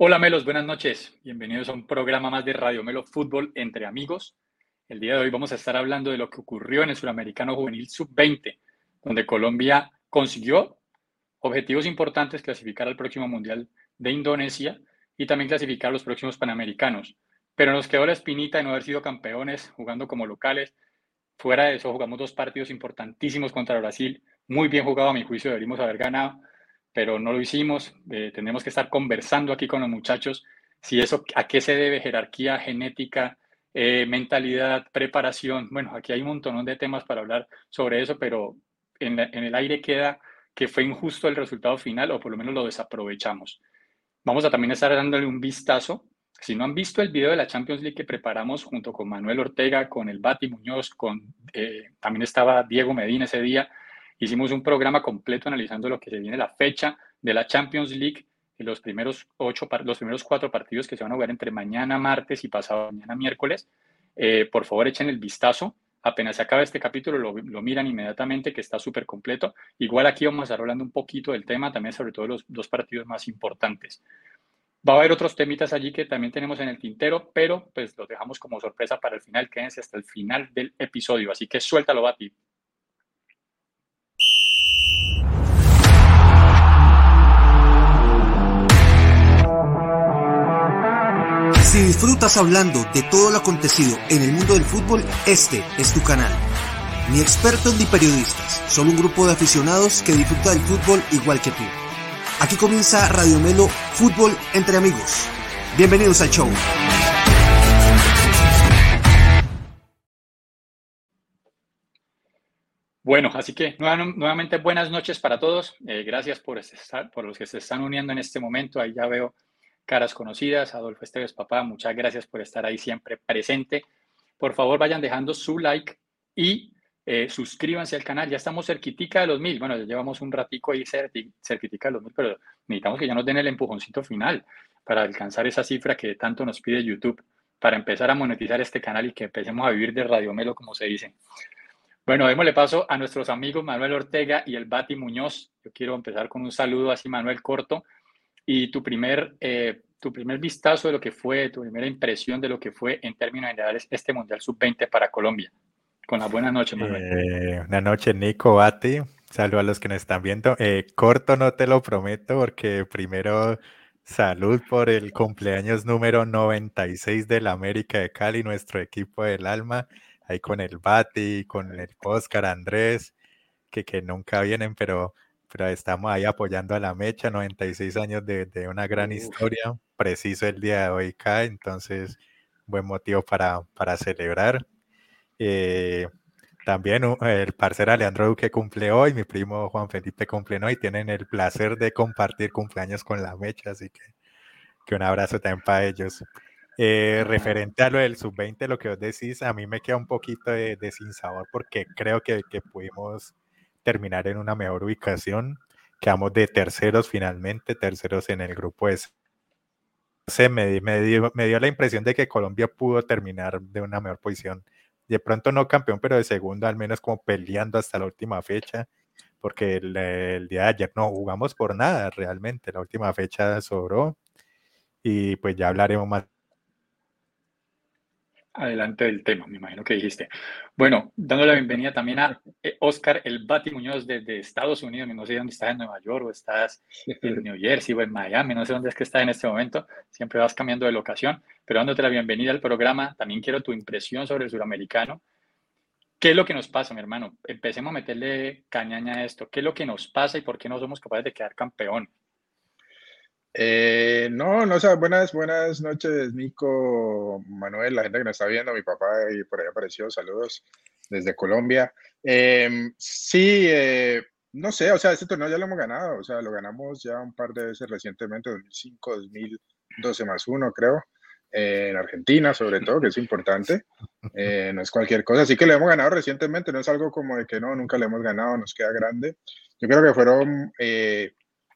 Hola Melos, buenas noches. Bienvenidos a un programa más de Radio Melo Fútbol entre amigos. El día de hoy vamos a estar hablando de lo que ocurrió en el Suramericano Juvenil Sub-20, donde Colombia consiguió objetivos importantes, clasificar al próximo Mundial de Indonesia y también clasificar a los próximos Panamericanos. Pero nos quedó la espinita de no haber sido campeones jugando como locales. Fuera de eso jugamos dos partidos importantísimos contra Brasil. Muy bien jugado a mi juicio, deberíamos haber ganado pero no lo hicimos. Eh, tenemos que estar conversando aquí con los muchachos si eso, a qué se debe, jerarquía, genética, eh, mentalidad, preparación. Bueno, aquí hay un montón de temas para hablar sobre eso, pero en, el aire queda que fue injusto el resultado final o por lo menos lo desaprovechamos. Vamos a también estar dándole un vistazo. Si no han visto el video de la Champions League que preparamos junto con Manuel Ortega, con el Bati Muñoz, con, eh, también estaba Diego Medina ese día, Hicimos un programa completo analizando lo que se viene la fecha de la Champions League y los primeros, ocho, los primeros cuatro partidos que se van a jugar entre mañana martes y pasado mañana miércoles. Eh, por favor, echen el vistazo. Apenas se acaba este capítulo, lo, lo miran inmediatamente, que está súper completo. Igual aquí vamos a estar hablando un poquito del tema, también sobre todo los dos partidos más importantes. Va a haber otros temitas allí que también tenemos en el tintero, pero pues los dejamos como sorpresa para el final. Quédense hasta el final del episodio. Así que suéltalo, Bati. Disfrutas hablando de todo lo acontecido en el mundo del fútbol, este es tu canal. Ni expertos ni periodistas, solo un grupo de aficionados que disfruta del fútbol igual que tú. Aquí comienza Radio Melo Fútbol entre amigos. Bienvenidos al show. Bueno, así que nuevamente buenas noches para todos. Eh, gracias por, estar, por los que se están uniendo en este momento. Ahí ya veo caras conocidas. Adolfo Esteves, papá, muchas gracias por estar ahí siempre presente. Por favor, vayan dejando su like y eh, suscríbanse al canal. Ya estamos cerquitica de los mil. Bueno, ya llevamos un ratico ahí cerquitica de los mil, pero necesitamos que ya nos den el empujoncito final para alcanzar esa cifra que tanto nos pide YouTube para empezar a monetizar este canal y que empecemos a vivir de Radio Melo, como se dice. Bueno, démosle paso a nuestros amigos Manuel Ortega y el Bati Muñoz. Yo quiero empezar con un saludo así, Manuel Corto y tu primer, eh, tu primer vistazo de lo que fue, tu primera impresión de lo que fue en términos generales este Mundial Sub-20 para Colombia. Con la buena noche, Manuel. Eh, buenas noches, Nico, Bati. Saludos a los que nos están viendo. Eh, corto no te lo prometo porque primero salud por el cumpleaños número 96 del América de Cali, nuestro equipo del alma, ahí con el Bati, con el Oscar Andrés, que, que nunca vienen, pero pero estamos ahí apoyando a la mecha, 96 años de, de una gran historia, preciso el día de hoy cae, entonces buen motivo para, para celebrar. Eh, también el parcero Alejandro Duque cumple hoy, mi primo Juan Felipe cumple hoy, tienen el placer de compartir cumpleaños con la mecha, así que, que un abrazo también para ellos. Eh, referente a lo del sub-20, lo que os decís, a mí me queda un poquito de, de sabor porque creo que, que pudimos terminar en una mejor ubicación. Quedamos de terceros finalmente, terceros en el grupo S. Me, me, dio, me dio la impresión de que Colombia pudo terminar de una mejor posición. De pronto no campeón, pero de segundo al menos como peleando hasta la última fecha, porque el, el día de ayer no jugamos por nada realmente. La última fecha sobró y pues ya hablaremos más adelante del tema, me imagino que dijiste. Bueno, dando la bienvenida también a eh, Oscar El Bati Muñoz desde Estados Unidos, no sé dónde estás, en Nueva York o estás en New Jersey o en Miami, no sé dónde es que estás en este momento, siempre vas cambiando de locación, pero dándote la bienvenida al programa, también quiero tu impresión sobre el suramericano. ¿Qué es lo que nos pasa, mi hermano? Empecemos a meterle cañaña a esto. ¿Qué es lo que nos pasa y por qué no somos capaces de quedar campeón? Eh, no, no, o sea, buenas, buenas noches, Nico, Manuel, la gente que nos está viendo, mi papá y por ahí apareció, saludos desde Colombia. Em, sí, eh, no sé, o sea, este torneo ya lo hemos ganado, o sea, lo ganamos ya un par de veces recientemente, 2005, 2012 más uno, creo, en Argentina sobre todo, que es importante, eh, no es cualquier cosa, así que lo hemos ganado recientemente, no es algo como de que no, nunca lo hemos ganado, nos queda grande. Yo creo que fueron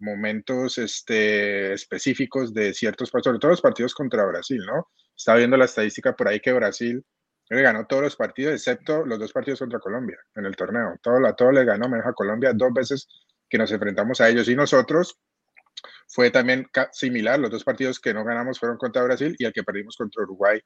momentos este, específicos de ciertos, sobre todo los partidos contra Brasil, ¿no? Estaba viendo la estadística por ahí que Brasil le ganó todos los partidos, excepto los dos partidos contra Colombia en el torneo. Todo, la, todo le ganó menos a Colombia dos veces que nos enfrentamos a ellos y nosotros fue también similar. Los dos partidos que no ganamos fueron contra Brasil y el que perdimos contra Uruguay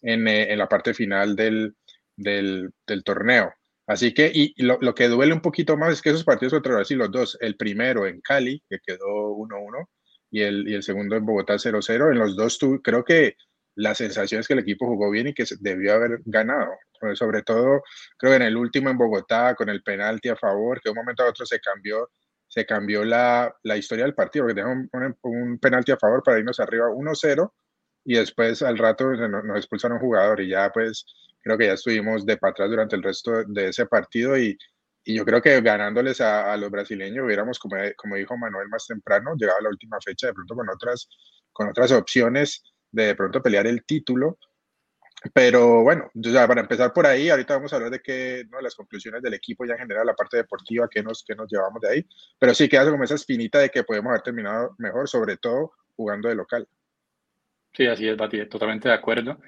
en, eh, en la parte final del, del, del torneo. Así que, y, lo, lo, que duele un poquito más es que esos partidos contra Brasil, los dos, el primero en Cali, que quedó 1-1, y el, y el segundo en Bogotá 0-0, en los dos tu, creo que la sensación es que el equipo jugó bien y que debió haber ganado. Sobre todo, creo que en el último en Bogotá, con el penalti a favor, que de un momento a otro se cambió, se cambió la, la historia del partido, porque dejó un, un, penalti a favor para irnos arriba 1-0 y después al rato nos, expulsaron un jugador y ya pues creo que ya estuvimos de para durante el resto de ese partido y, y yo creo que ganándoles a, los brasileños hubiéramos, como, como dijo Manuel más temprano, llegado a la última fecha de pronto con otras, con otras opciones de, de pronto pelear el título. Pero bueno, ya para empezar por ahí, ahorita vamos a hablar de qué, ¿no? las conclusiones del equipo ya en general, la parte deportiva, qué nos, qué nos llevamos de ahí. Pero sí queda como esa espinita de que podemos haber terminado mejor, sobre todo jugando de local. Sí, así es, Bati, totalmente de acuerdo.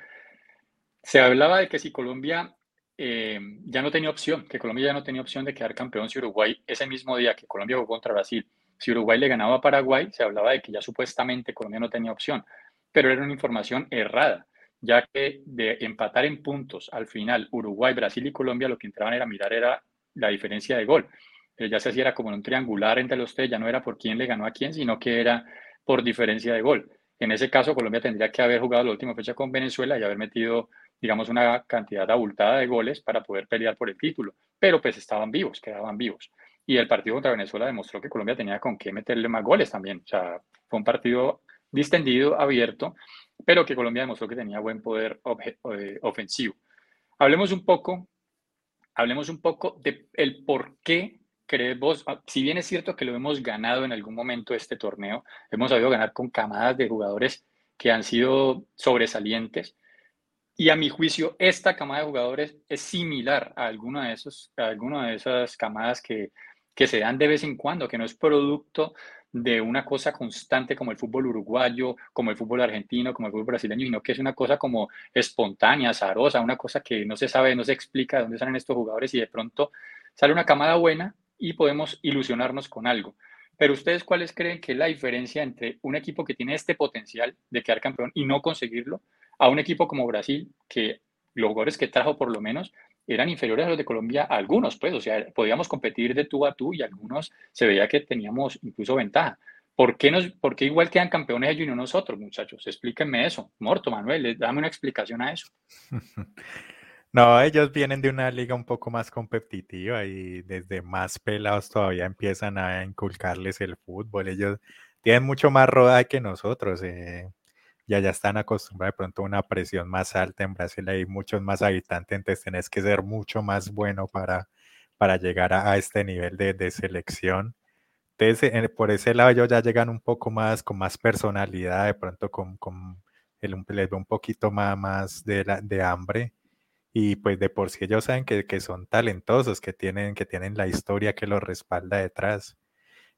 Se hablaba de que si Colombia eh, ya no tenía opción, que Colombia ya no tenía opción de quedar campeón si Uruguay, ese mismo día que Colombia jugó contra Brasil, si Uruguay le ganaba a Paraguay, se hablaba de que ya supuestamente Colombia no tenía opción, pero era una información errada, ya que de empatar en puntos al final Uruguay, Brasil y Colombia lo que entraban era mirar era la diferencia de gol. Pero ya se hacía como un triangular entre los tres, ya no era por quién le ganó a quién, sino que era por diferencia de gol. En ese caso, Colombia tendría que haber jugado la última fecha con Venezuela y haber metido digamos, una cantidad abultada de goles para poder pelear por el título, pero pues estaban vivos, quedaban vivos. Y el partido contra Venezuela demostró que Colombia tenía con qué meterle más goles también. O sea, fue un partido distendido, abierto, pero que Colombia demostró que tenía buen poder eh, ofensivo. Hablemos un poco, hablemos un poco de el por qué crees vos, ah, si bien es cierto que lo hemos ganado en algún momento este torneo, hemos sabido ganar con camadas de jugadores que han sido sobresalientes, y a mi juicio, esta camada de jugadores es similar a alguna de, esos, a alguna de esas camadas que, que se dan de vez en cuando, que no es producto de una cosa constante como el fútbol uruguayo, como el fútbol argentino, como el fútbol brasileño, sino que es una cosa como espontánea, azarosa, una cosa que no se sabe, no se explica de dónde salen estos jugadores y de pronto sale una camada buena y podemos ilusionarnos con algo. Pero ustedes, ¿cuáles creen que es la diferencia entre un equipo que tiene este potencial de quedar campeón y no conseguirlo a un equipo como Brasil, que los jugadores que trajo por lo menos eran inferiores a los de Colombia, algunos, pues, o sea, podíamos competir de tú a tú y algunos se veía que teníamos incluso ventaja. ¿Por qué, nos, ¿Por qué igual quedan campeones ellos y no nosotros, muchachos? Explíquenme eso. Morto, Manuel, dame una explicación a eso. No, ellos vienen de una liga un poco más competitiva y desde más pelados todavía empiezan a inculcarles el fútbol. Ellos tienen mucho más rodaje que nosotros. Eh ya están acostumbrados de pronto a una presión más alta. En Brasil hay muchos más habitantes, entonces tenés que ser mucho más bueno para, para llegar a, este nivel de, de, selección. Entonces, por ese lado ellos ya llegan un poco más, con más personalidad, de pronto con, con el, un poquito más, más de, la, de hambre y pues de por sí ellos saben que, que, son talentosos, que tienen, que tienen la historia que los respalda detrás.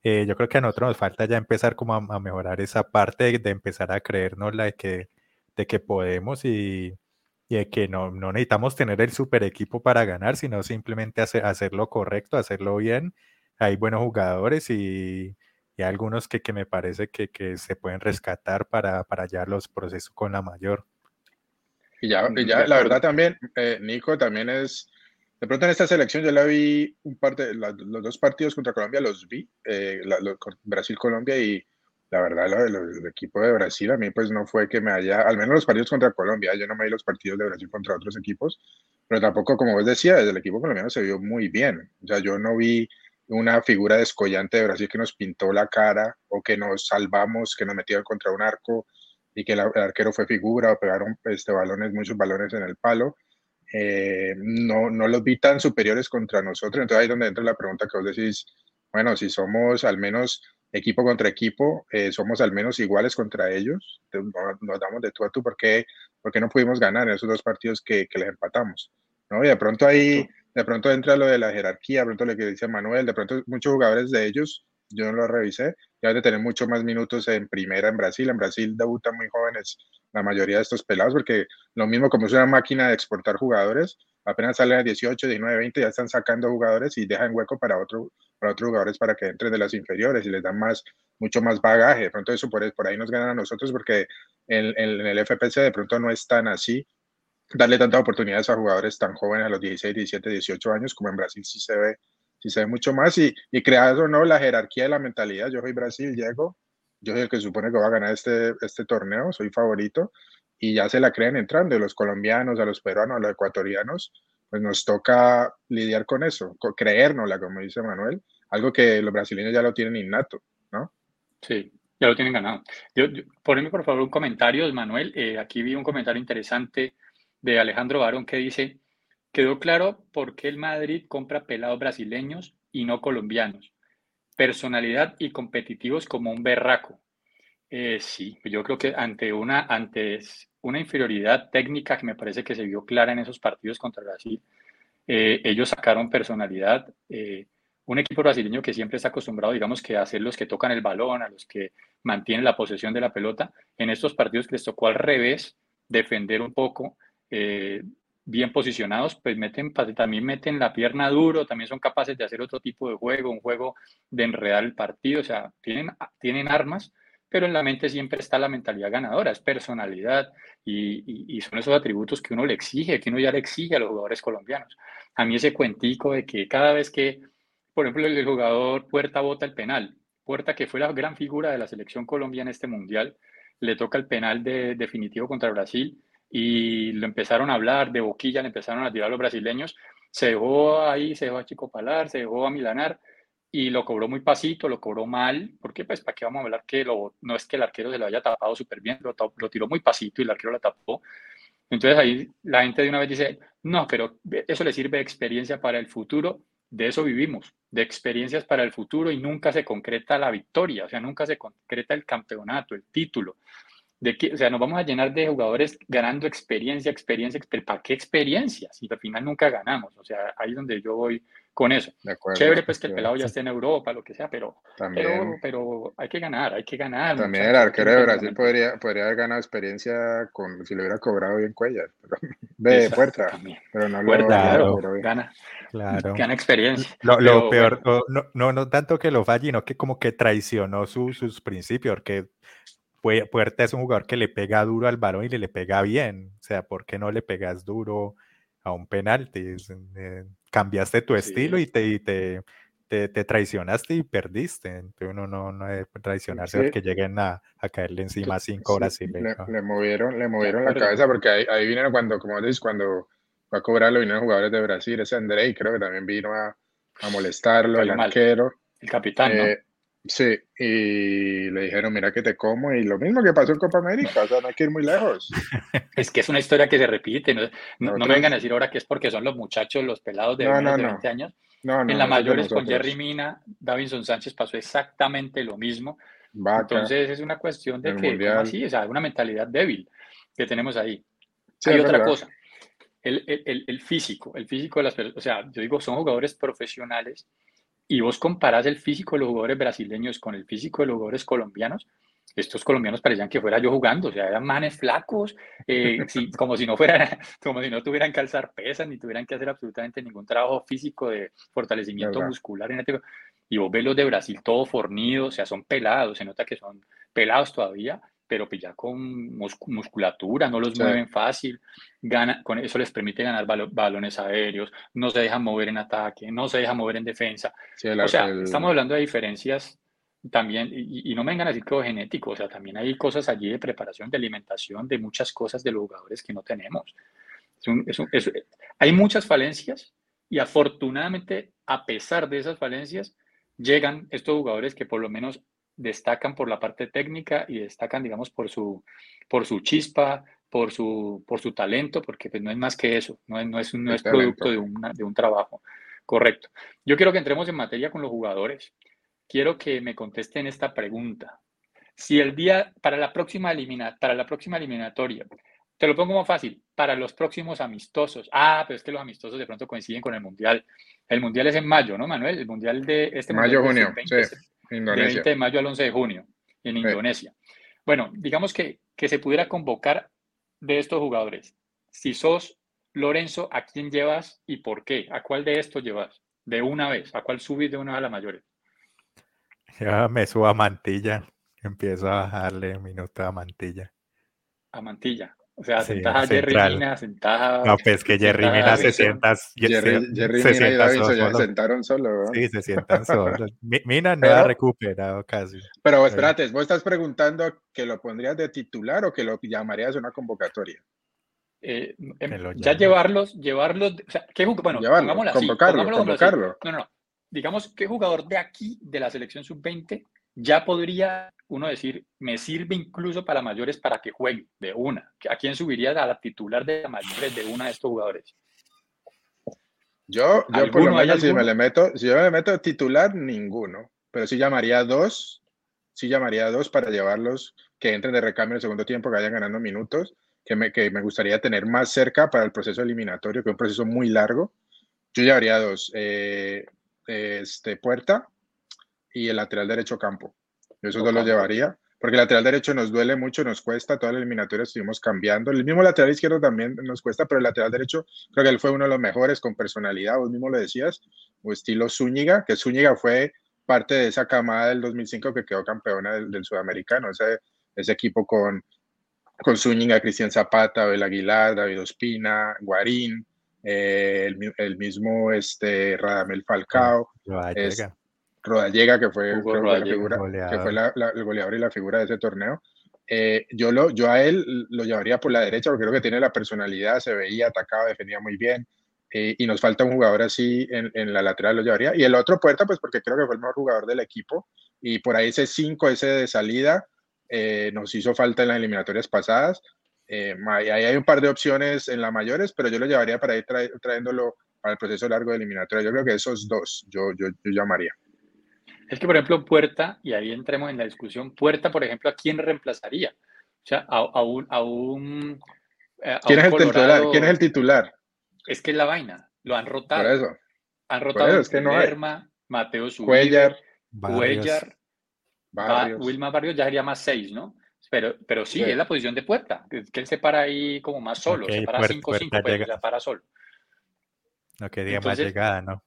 Eh, yo creo que a nosotros nos falta ya empezar como a, mejorar esa parte de, empezar a creernos la de que, de que podemos y, y de que no, no, necesitamos tener el super equipo para ganar, sino simplemente hacer, hacerlo correcto, hacerlo bien. Hay buenos jugadores y, y algunos que, que, me parece que, que, se pueden rescatar para, para ya los procesos con la mayor. Y ya, y ya la verdad también, eh, Nico, también es de pronto en esta selección yo la vi un par de los dos partidos contra Colombia los vi, eh, Brasil-Colombia y la verdad lo, el equipo de Brasil a mí pues no fue que me haya, al menos los partidos contra Colombia, yo no me vi los partidos de Brasil contra otros equipos, pero tampoco como vos decía, desde el equipo colombiano se vio muy bien, o sea, yo no vi una figura descollante de Brasil que nos pintó la cara o que nos salvamos, que nos metieron contra un arco y que el arquero fue figura o pegaron este, balones, muchos balones en el palo eh, no, no los vi tan superiores contra nosotros. Entonces ahí es donde entra la pregunta que vos decís, bueno, si somos al menos equipo contra equipo, eh, somos al menos iguales contra ellos, nos damos de tú a tú, ¿por qué, no pudimos ganar en esos dos partidos que, que les empatamos? ¿no? Y de pronto ahí, de pronto entra lo de la jerarquía, de pronto lo que dice Manuel, de pronto muchos jugadores de ellos, yo no lo revisé, ya de tener mucho más minutos en primera en Brasil, en Brasil debutan muy jóvenes la mayoría de estos pelados, porque lo mismo como es una máquina de exportar jugadores, apenas salen a 18, 19, 20, ya están sacando jugadores y dejan hueco para, otro, para otros jugadores para que entren de las inferiores y les dan más, mucho más bagaje. De pronto eso por, por ahí nos ganan a nosotros porque en, en, el FPC de pronto no es tan así darle tantas oportunidades a jugadores tan jóvenes a los 16, 17, 18 años como en Brasil sí se ve, sí se ve mucho más y, y crear o no la jerarquía de la mentalidad. Yo soy Brasil, llego, yo soy el que supone que va a ganar este, este torneo, soy favorito y ya se la creen entrando. Los colombianos, a los peruanos, a los ecuatorianos, pues nos toca lidiar con eso, con creérnosla, como dice Manuel, algo que los brasileños ya lo tienen innato, ¿no? Sí, ya lo tienen ganado. Yo, poneme por favor un comentario, Manuel. Eh, aquí vi un comentario interesante de Alejandro Barón que dice, quedó claro por qué el Madrid compra pelados brasileños y no colombianos. Personalidad y competitivos como un berraco. Eh, sí, yo creo que ante una, una inferioridad técnica que me parece que se vio clara en esos partidos contra Brasil, eh, ellos sacaron personalidad. Eh, un equipo brasileño que siempre está acostumbrado, digamos, que a ser los que tocan el balón, a los que mantienen la posesión de la pelota, en estos partidos les tocó al revés, defender un poco, bien posicionados, pues meten, también meten la pierna duro, también son capaces de hacer otro tipo de juego, un juego de enredar el partido, o sea, tienen, tienen armas, pero en la mente siempre está la mentalidad ganadora, es personalidad y, son esos atributos que uno le exige, que uno ya le exige a los jugadores colombianos. A mí ese cuentico de que cada vez que por ejemplo, el jugador Puerta bota el penal. Puerta, que fue la gran figura de la selección colombiana en este mundial, le toca el penal de, definitivo contra Brasil y lo empezaron a hablar de boquilla, le empezaron a tirar a los brasileños. Se dejó ahí, se dejó a Chico Palar, se dejó a Milanar y lo cobró muy pasito, lo cobró mal, porque pues para qué vamos a hablar que lo, no es que el arquero se lo haya tapado súper bien, lo, lo, tiró muy pasito y el arquero lo tapó. Entonces ahí la gente de una vez dice, no, pero eso le sirve de experiencia para el futuro de eso vivimos, de experiencias para el futuro y nunca se concreta la victoria, o sea, nunca se concreta el campeonato, el título. De que, o sea, nos vamos a llenar de jugadores ganando experiencia, experiencia, ¿para qué experiencia? Si al final nunca ganamos, o sea, ahí es donde yo voy con eso. Chévere, pues que el pelado ya esté en Europa, lo que sea, pero, pero, pero, hay que ganar, hay que ganar. También el arquero de Brasil podría, podría haber ganado experiencia con si le hubiera cobrado bien Cuellar, pero, de puerta, pero no lo gana. Claro. Gana experiencia. Lo, peor, no, no, no, tanto que lo falle, sino que como que traicionó sus principios, porque Puerta es un jugador que le pega duro al balón y le, le pega bien. O sea, ¿por qué no le pegas duro a un penalti? Eh, cambiaste tu estilo y te, te, te, traicionaste y perdiste. Entonces uno no, no debe traicionarse porque lleguen a, a, caerle encima cinco horas y le, le, movieron, le movieron la cabeza porque ahí, ahí vinieron cuando, como dices, cuando va a cobrarlo, vinieron jugadores de Brasil, ese Andrei creo que también vino a, a molestarlo, el arquero. El capitán, ¿no? Sí, y le dijeron, mira que te como, y lo mismo que pasó en Copa América, o sea, no hay que ir muy lejos. es que es una historia que se repite, no, no, me vengan a decir ahora que es porque son los muchachos, los pelados de, 20 años. en la mayores con Jerry Mina, Davinson Sánchez pasó exactamente lo mismo. Entonces es una cuestión de que, así? O sea, una mentalidad débil que tenemos ahí. hay otra cosa el, el, el, físico, el físico de las personas, o sea, yo digo, son jugadores profesionales y vos comparás el físico de los jugadores brasileños con el físico de los jugadores colombianos, estos colombianos parecían que fuera yo jugando, o sea, eran manes flacos, eh, como, si no fueran, como si no tuvieran que alzar pesas, ni tuvieran que hacer absolutamente ningún trabajo físico de fortalecimiento muscular. Y vos ves los de Brasil todo fornido, o sea, son pelados, se nota que son pelados todavía, pero pues ya con musculatura, no los mueven fácil, gana, con eso les permite ganar balones aéreos, no se dejan mover en ataque, no se dejan mover en defensa. o sea, estamos hablando de diferencias también, y, no me vengan a decir que es genético, o sea, también hay cosas allí de preparación, de alimentación, de muchas cosas de los jugadores que no tenemos. hay muchas falencias y afortunadamente, a pesar de esas falencias, llegan estos jugadores que por lo menos destacan por la parte técnica y destacan, digamos, por su, por su chispa, por su, por su talento, porque pues, no es más que eso, no es, no es, no es producto de, de un trabajo. Correcto. Yo quiero que entremos en materia con los jugadores. Quiero que me contesten esta pregunta. Si el día, para la próxima, elimina, para la próxima eliminatoria, te lo pongo como fácil, para los próximos amistosos. Ah, pero es que los amistosos de pronto coinciden con el Mundial. El Mundial es en mayo, ¿no, Manuel? El Mundial de este Mayo, junio, sí. Indonesia. De 20 de mayo al 11 de junio en Indonesia. Bueno, digamos que, que se pudiera convocar de estos jugadores. Si sos Lorenzo, ¿a quién llevas y por qué? ¿A cuál de estos llevas? De una vez, ¿a cuál subís de una vez a la mayores? Ya me subo a Mantilla. Empiezo a bajarle minuto a Mantilla. A Mantilla. O sea, Sí, sentás a Jerry central. Mina, sentás No, pues que Jerry a Mina se sienta. Jerry, se- Jerry se Mina y ya se sentaron solo. ¿no? Sí, se sientan solos. Mi- Mina no Pero- ha recuperado casi. Pero espérate, vos estás preguntando que lo pondrías de titular o que lo llamarías una convocatoria. Eh, em, ya llevarlos, llevarlos, o sea, ¿qué jug- bueno, Llevarlo, pongámoslo así, convocarlo, pongámoslo como así. convocarlo. No, no, no. Digamos, ¿qué jugador de aquí, de la selección sub-20, ya podría uno decir, me sirve incluso para mayores para que juegue de una? ¿A quién subiría a la titular de la mayores de una de estos jugadores? Yo, yo por lo ¿Hay menos si me le meto, si yo me le meto titular, ninguno. Pero sí llamaría a dos, sí llamaría a dos para llevarlos que entren de recambio en el segundo tiempo, que vayan ganando minutos, que me, que me gustaría tener más cerca para el proceso eliminatorio, que es un proceso muy largo. Yo llevaría a dos, eh, este, Puerta y el lateral derecho Campo. Yo esos dos los llevaría, porque el lateral derecho nos duele mucho, nos cuesta, toda la eliminatoria estuvimos cambiando. El mismo lateral izquierdo también nos cuesta, pero el lateral derecho creo que él fue uno de los mejores con personalidad, vos mismo lo decías, o estilo Zúñiga, que Zúñiga fue parte de esa camada del 2005 que quedó campeona del, del sudamericano, ese, ese equipo con, con Zúñiga, Cristian Zapata, Abel Aguilar, David Ospina, Guarín, eh, el, mi- el mismo este, Radamel Falcao, Es- llega. Rodallega, que fue, la figura, que goleador. fue la- la- el goleador y la figura de ese torneo. Eh, yo, lo, yo a él lo llevaría por la derecha porque creo que tiene la personalidad, se veía, atacaba, defendía muy bien. eh, y nos falta un jugador así en, en la lateral, lo llevaría. Y el otro puerta, pues porque creo que fue el mejor jugador del equipo. Y por ahí ese 5, ese de salida, eh, nos hizo falta en las eliminatorias pasadas. Eh, ahí hay un par de opciones en las mayores, pero yo lo llevaría para ir trae- trayéndolo para el proceso largo de eliminatoria. Yo creo que esos dos yo, yo, yo llamaría. Es que, por ejemplo, Puerta, y ahí entremos en la discusión, Puerta, por ejemplo, ¿a quién reemplazaría? O sea, a, a un... A un eh, a ¿Quién un es el titular? ¿Quién es el titular? Es que es la vaina, lo han Por rotado. eso. Han rotado eso, es que no hay. Lerma, Mateo Zuribe, Cuellar, Barrios. Cuellar, Ba- Barrios. Ya sería más seis, ¿no? Pero, pero sí, Sí. es la posición de Puerta, que, que él se para ahí como más solo, Ok, se para Puerta- 5-5, Puerta pero llega. se para solo. No quería más Entonces- llegada, ¿no?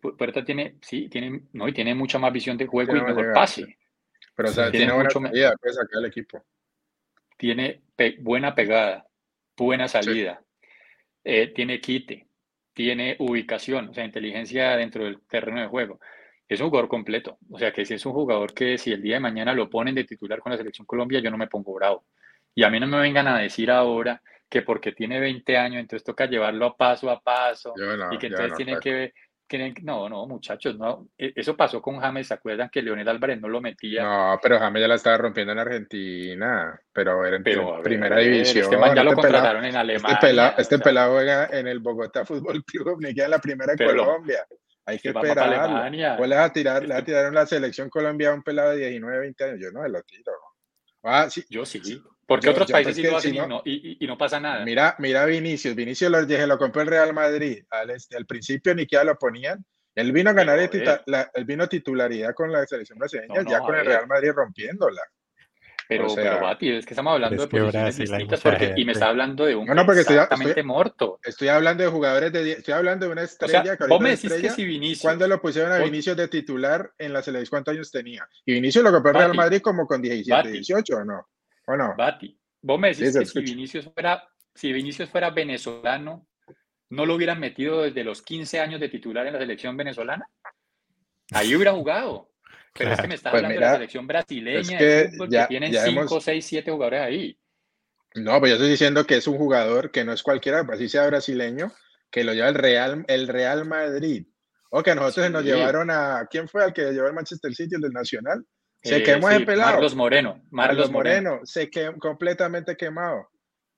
Pu- Puerta tiene, sí, tiene, no, y tiene mucha más visión de juego Tiene y mejor llegada, pase. Pero o sea, tiene Tiene buena mucho salida, puede sacar al equipo. Tiene pe- buena pegada, buena salida, eh, tiene quite, tiene ubicación, o sea, inteligencia dentro del terreno de juego. Es un jugador completo. O sea, que si es un jugador que si el día de mañana lo ponen de titular con la selección Colombia, yo no me pongo bravo. Y a mí no me vengan a decir ahora que porque tiene 20 años, entonces toca llevarlo a paso a paso no, y que entonces no, tienen Paco. que, que- no, no, muchachos, no. E- Eso pasó con James, ¿se acuerdan que Leonel Álvarez no lo metía? No, pero James ya la estaba rompiendo en Argentina, pero era en Pero en primera ver, división. Este man ya lo Este pelado- contrataron en Alemania. Este pelado, o este sea, pelado juega en el Bogotá Fútbol Club, ni queda en la primera de lo- Colombia. Hay que. Alemania. O le vas a tirar, le vas a tirar en la selección Colombia a un pelado de 19, 20 años. Yo no me lo tiro. Ah, sí. Yo sí. Porque Yo- otros yo, países pues sí que lo hacen si y no- y, y- y no pasa nada. Mira, mira Vinicius. Vinicius lo, dije, lo compró el Real Madrid. Al, este, al principio ni siquiera lo ponían. Él vino a ganar el tita- la, él vino titularidad con la selección brasileña, No, no, ya con el. Real Madrid rompiéndola. Pero, o sea, pero Bati, es que estamos hablando es de que posiciones distintas porque, y me está hablando de un No, no, porque estoy- exactamente estoy- muerto. Estoy hablando de jugadores de estoy hablando de una O estrella sea, que vos me es decís que estrella. si Vinicius, ¿Cuándo lo pusieron a Vinicius de titular en la selección? ¿Cuántos años tenía? Y Vinicius lo compró el Real. Madrid como con 17, Bati. 18 o no? ¿O no? Bati, vos me decís Sí, que si. Vinicius fuera, si Vinicius fuera venezolano, ¿no lo hubieran metido desde los 15 años de titular en la selección venezolana? Ahí hubiera jugado. Pero es que me estás Pues hablando de la selección brasileña es de que fútbol ya- que tienen ya 5, hemos- 6, 7 jugadores ahí. No, pues yo estoy diciendo que es un jugador que no es cualquiera, así sea brasileño, que lo lleva el Real, el Real Madrid. O que a nosotros se nos Sí. llevaron a. ¿Quién fue al que llevó el Manchester City, el del Nacional? Se Eh, quemó sí, ese pelado. Marlos Moreno. Marlos Moreno. Moreno, se quedó completamente quemado.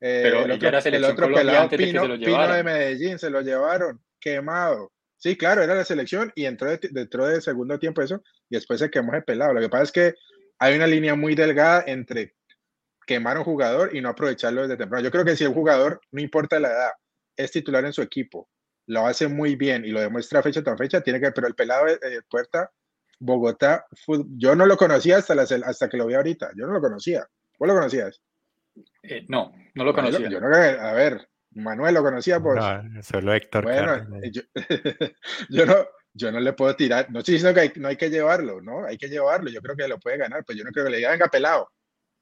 Eh, Pero el otro, el selección otro pelado, antes de que Pino, se lo Pino de. Medellín, se lo llevaron, quemado. Sí, claro, era la selección y entró de, entró de segundo tiempo eso y después se quemó ese pelado. Lo que pasa es que hay una línea muy delgada entre quemar a un jugador y no aprovecharlo desde temprano. Yo creo que si un jugador, no importa la edad, es titular en su equipo, lo hace muy bien y lo demuestra fecha tras fecha, tiene que, pero el pelado de, de Puerta, Bogotá, fut- yo no lo conocía hasta, la sel- hasta que lo vi ahorita, yo no lo conocía. ¿Vos lo conocías? Eh, no, no lo Bueno, conocía. Yo, no, a ver, Manuel lo conocía por... No, solo Héctor Bueno, yo, yo no, yo no le puedo tirar, no estoy diciendo que no hay que llevarlo, ¿no? Hay que llevarlo, yo creo que lo puede ganar, pero yo no creo que le diga, venga, pelado,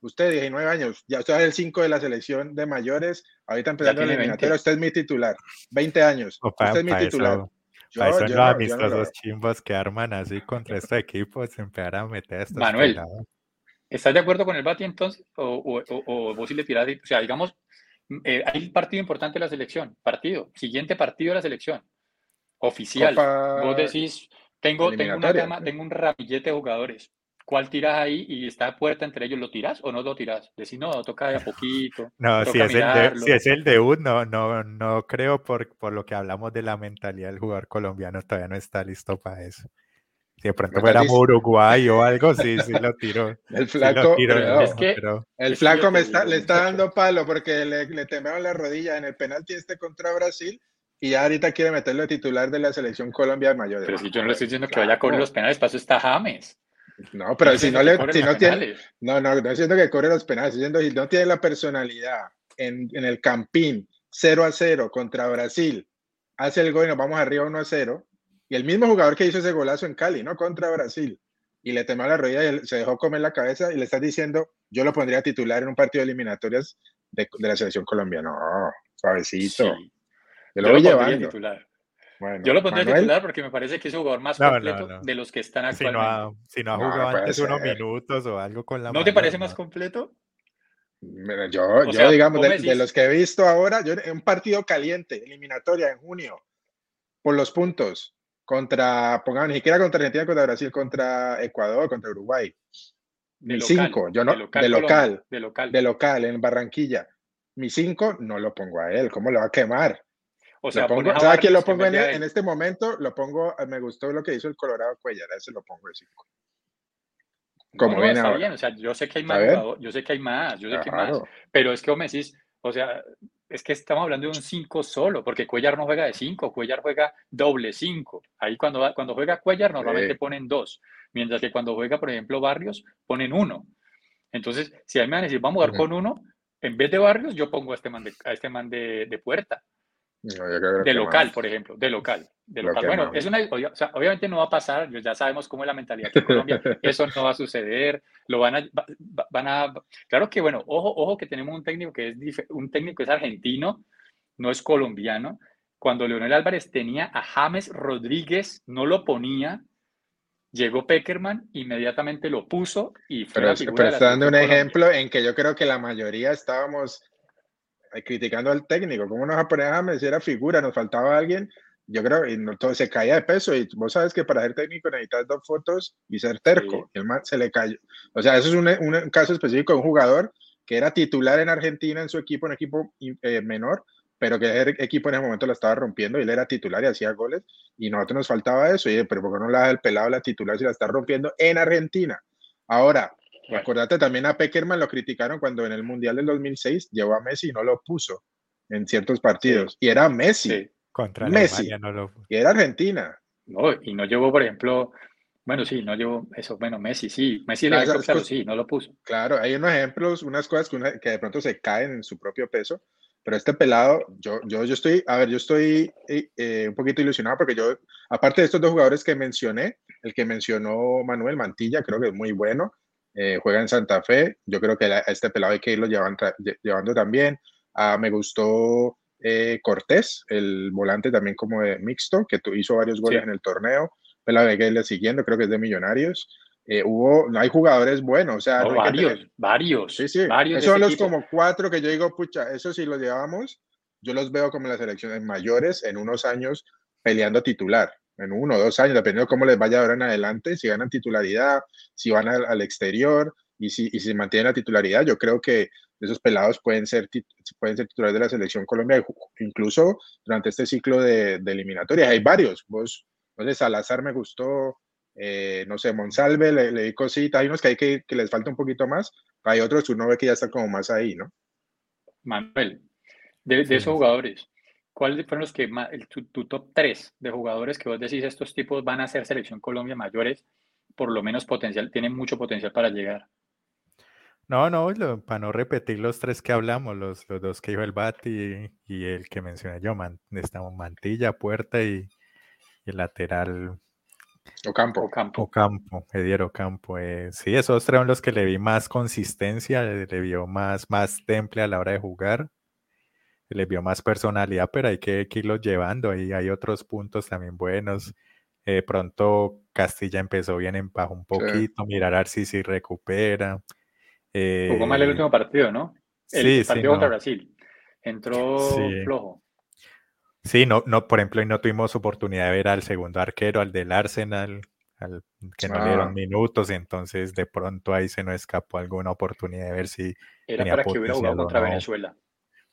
usted 19 años, ya usted es el 5 de la selección de mayores, ahorita empezando la eliminatoria, usted es mi titular, 20 años, usted es mi titular. Yo, para eso yo, los amistosos chimbos que arman así contra este equipo, se empezar a meter a estos Manuel, ¿estás de acuerdo con el Bati entonces? ¿O, o, o, vos si le tirás? O sea, digamos, eh, hay partido importante de la selección, partido, siguiente partido de la selección, oficial. Vos decís, tengo, tengo, una gama, tengo un ramillete de jugadores. ¿Cuál tiras ahí y está puerta entre ellos? ¿Lo tiras o no lo tiras? Decís, no, toca de a poquito. No, si es, el de, si es, el debut, no, no, no creo por, por lo que hablamos de la mentalidad del jugador colombiano, todavía no está listo para eso. Si de pronto fuera Uruguay o algo, sí, sí lo tiro. El flaco, es que, el flaco me está, le está dando palo porque le, le temblaron la rodilla en el penalti este contra Brasil y ya ahorita quiere meterlo de titular de la selección Colombia de mayor. Pero si yo no le estoy diciendo que vaya a correr los penales, para eso está James. No, pero si no le si no tiene, no, no, no diciendo que corre los penales, diciendo si no tiene la personalidad en, en el campín 0 a 0 contra Brasil, hace el gol y nos vamos arriba 1 a 0, y el mismo jugador que hizo ese golazo en Cali, ¿no? Contra Brasil, y le temó la rodilla y se dejó comer la cabeza y le estás diciendo, yo lo pondría titular en un partido de eliminatorias de, de la selección colombiana. No, suavecito. Yo lo, voy llevando. Titular. Yo lo pondré titular porque me parece que es un jugador más completo de los que están actualmente. Si no ha, jugado antes unos minutos o algo con la ¿No te parece más completo? yo, yo digamos, de, los que he visto ahora, yo en un partido caliente, eliminatoria en junio, por los puntos, contra, pongamos, ni siquiera contra Argentina, contra Brasil, contra Ecuador, contra Uruguay. Mi cinco, yo no, de local, de local, de local, de local, en Barranquilla. Mi cinco no lo pongo a él, ¿cómo lo va a quemar? O sea, pongo, ¿sabes quién lo pongo en, en, este momento? Lo pongo, me gustó lo que hizo el Colorado Cuellar, ese lo pongo de 5. Como viene ahora. Bien, o sea, yo sé que hay más, yo sé que hay más, yo sé que hay más, pero es que vos me decís, o sea, es que estamos hablando de un 5 solo, porque Cuellar no juega de 5, Cuellar juega doble 5. Ahí cuando, cuando juega Cuellar normalmente ponen 2, mientras que cuando juega, por ejemplo, Barrios, ponen 1. Entonces, si a mí me van a decir, vamos a jugar con 1, en vez de Barrios, yo pongo a este man de, a este man de, de puerta de local, por ejemplo, de local. De local. Bueno, es una, obviamente no va a pasar, ya sabemos cómo es la mentalidad de Colombia, eso no va a suceder, lo van a, van a, claro que bueno, ojo, ojo que tenemos un técnico que es un técnico que es argentino, no es colombiano. Cuando Leonel Álvarez tenía a James Rodríguez, no lo ponía, llegó Peckerman, inmediatamente lo puso y fue pero, pero está dando un ejemplo en que yo creo que la mayoría estábamos criticando al técnico, ¿cómo nos va a poner a James? Si era figura, nos faltaba alguien, yo creo, y no, todo se caía de peso, y vos sabes que para ser técnico necesitas dos fotos y ser terco, y el man se le cayó. O sea, eso es un, un, caso específico de un jugador que era titular en Argentina en su equipo, un equipo eh, menor, pero que el equipo en ese momento lo estaba rompiendo y él era titular y hacía goles, y nosotros nos faltaba eso, y pero ¿por qué no la da el pelado la titular si la está rompiendo en Argentina? Ahora, Acordate también a Peckerman lo criticaron cuando en el Mundial del 2006 llevó a Messi y no lo puso en ciertos partidos. Y era Messi. Contra Messi. No lo... Y era Argentina. No, y no llevó, por ejemplo, bueno, sí, no llevó eso. Bueno, Messi sí. Messi le claro, claro, sí, no lo puso. Claro, hay unos ejemplos, unas cosas que, que, de pronto se caen en su propio peso. Pero este pelado, yo, yo, yo estoy, a ver, yo estoy eh, eh, un poquito ilusionado porque yo, aparte de estos dos jugadores que mencioné, el que mencionó Manuel Mantilla, creo que es muy bueno. Eh, juega en Santa Fe. Yo creo que a este pelado hay que irlo llevando, llevando también. Ah, me gustó eh, Cortés, el volante también como de mixto, que hizo varios goles en el torneo. Pelado de irle siguiendo, creo que es de Millonarios. Eh, hubo, hay jugadores buenos, o sea, varios, varios. Sí, sí. Varios Esos son los como cuatro que yo digo, pucha, eso sí los llevamos, yo los veo como las selecciones mayores en unos años peleando titular en uno o dos años, dependiendo de cómo les vaya ahora en adelante, si ganan titularidad, si van al, exterior y si, y si mantienen la titularidad, yo creo que esos pelados pueden ser, pueden ser titulares de la selección Colombia, incluso durante este ciclo de, de eliminatorias. Hay varios, vos, no sé, Salazar me gustó, eh, no sé, Monsalve, le, le, di cositas, hay unos que hay que, que les falta un poquito más, hay otros uno ve que ya están como más ahí, ¿no? Manuel, de, de esos jugadores, ¿Cuáles fueron los que tu, top 3 de jugadores que vos decís estos tipos van a ser selección Colombia mayores, por lo menos potencial, tienen mucho potencial para llegar? No, no, para no repetir los tres que hablamos, los, los dos que dijo el Bati y, el que mencioné yo, man, estamos Mantilla, Puerta y, el lateral Ocampo. Ocampo. Ocampo, Edier Ocampo. Eh, sí, esos tres son los que le vi más consistencia, le, le vio más, más temple a la hora de jugar, le vio más personalidad, pero hay que, que irlos llevando. Ahí hay otros puntos también buenos. Eh, pronto Castilla empezó bien, en un poquito, mirar a si recupera. Jugó mal el Eh, último partido, ¿no? El sí, sí, partido contra no. Brasil. Entró flojo. Sí, no, no, por ejemplo, y no tuvimos oportunidad de ver al segundo arquero, al del Arsenal, al que no le Ah. dieron minutos, y entonces de pronto ahí se nos escapó alguna oportunidad de ver si Era para que hubiera jugado contra no. Venezuela.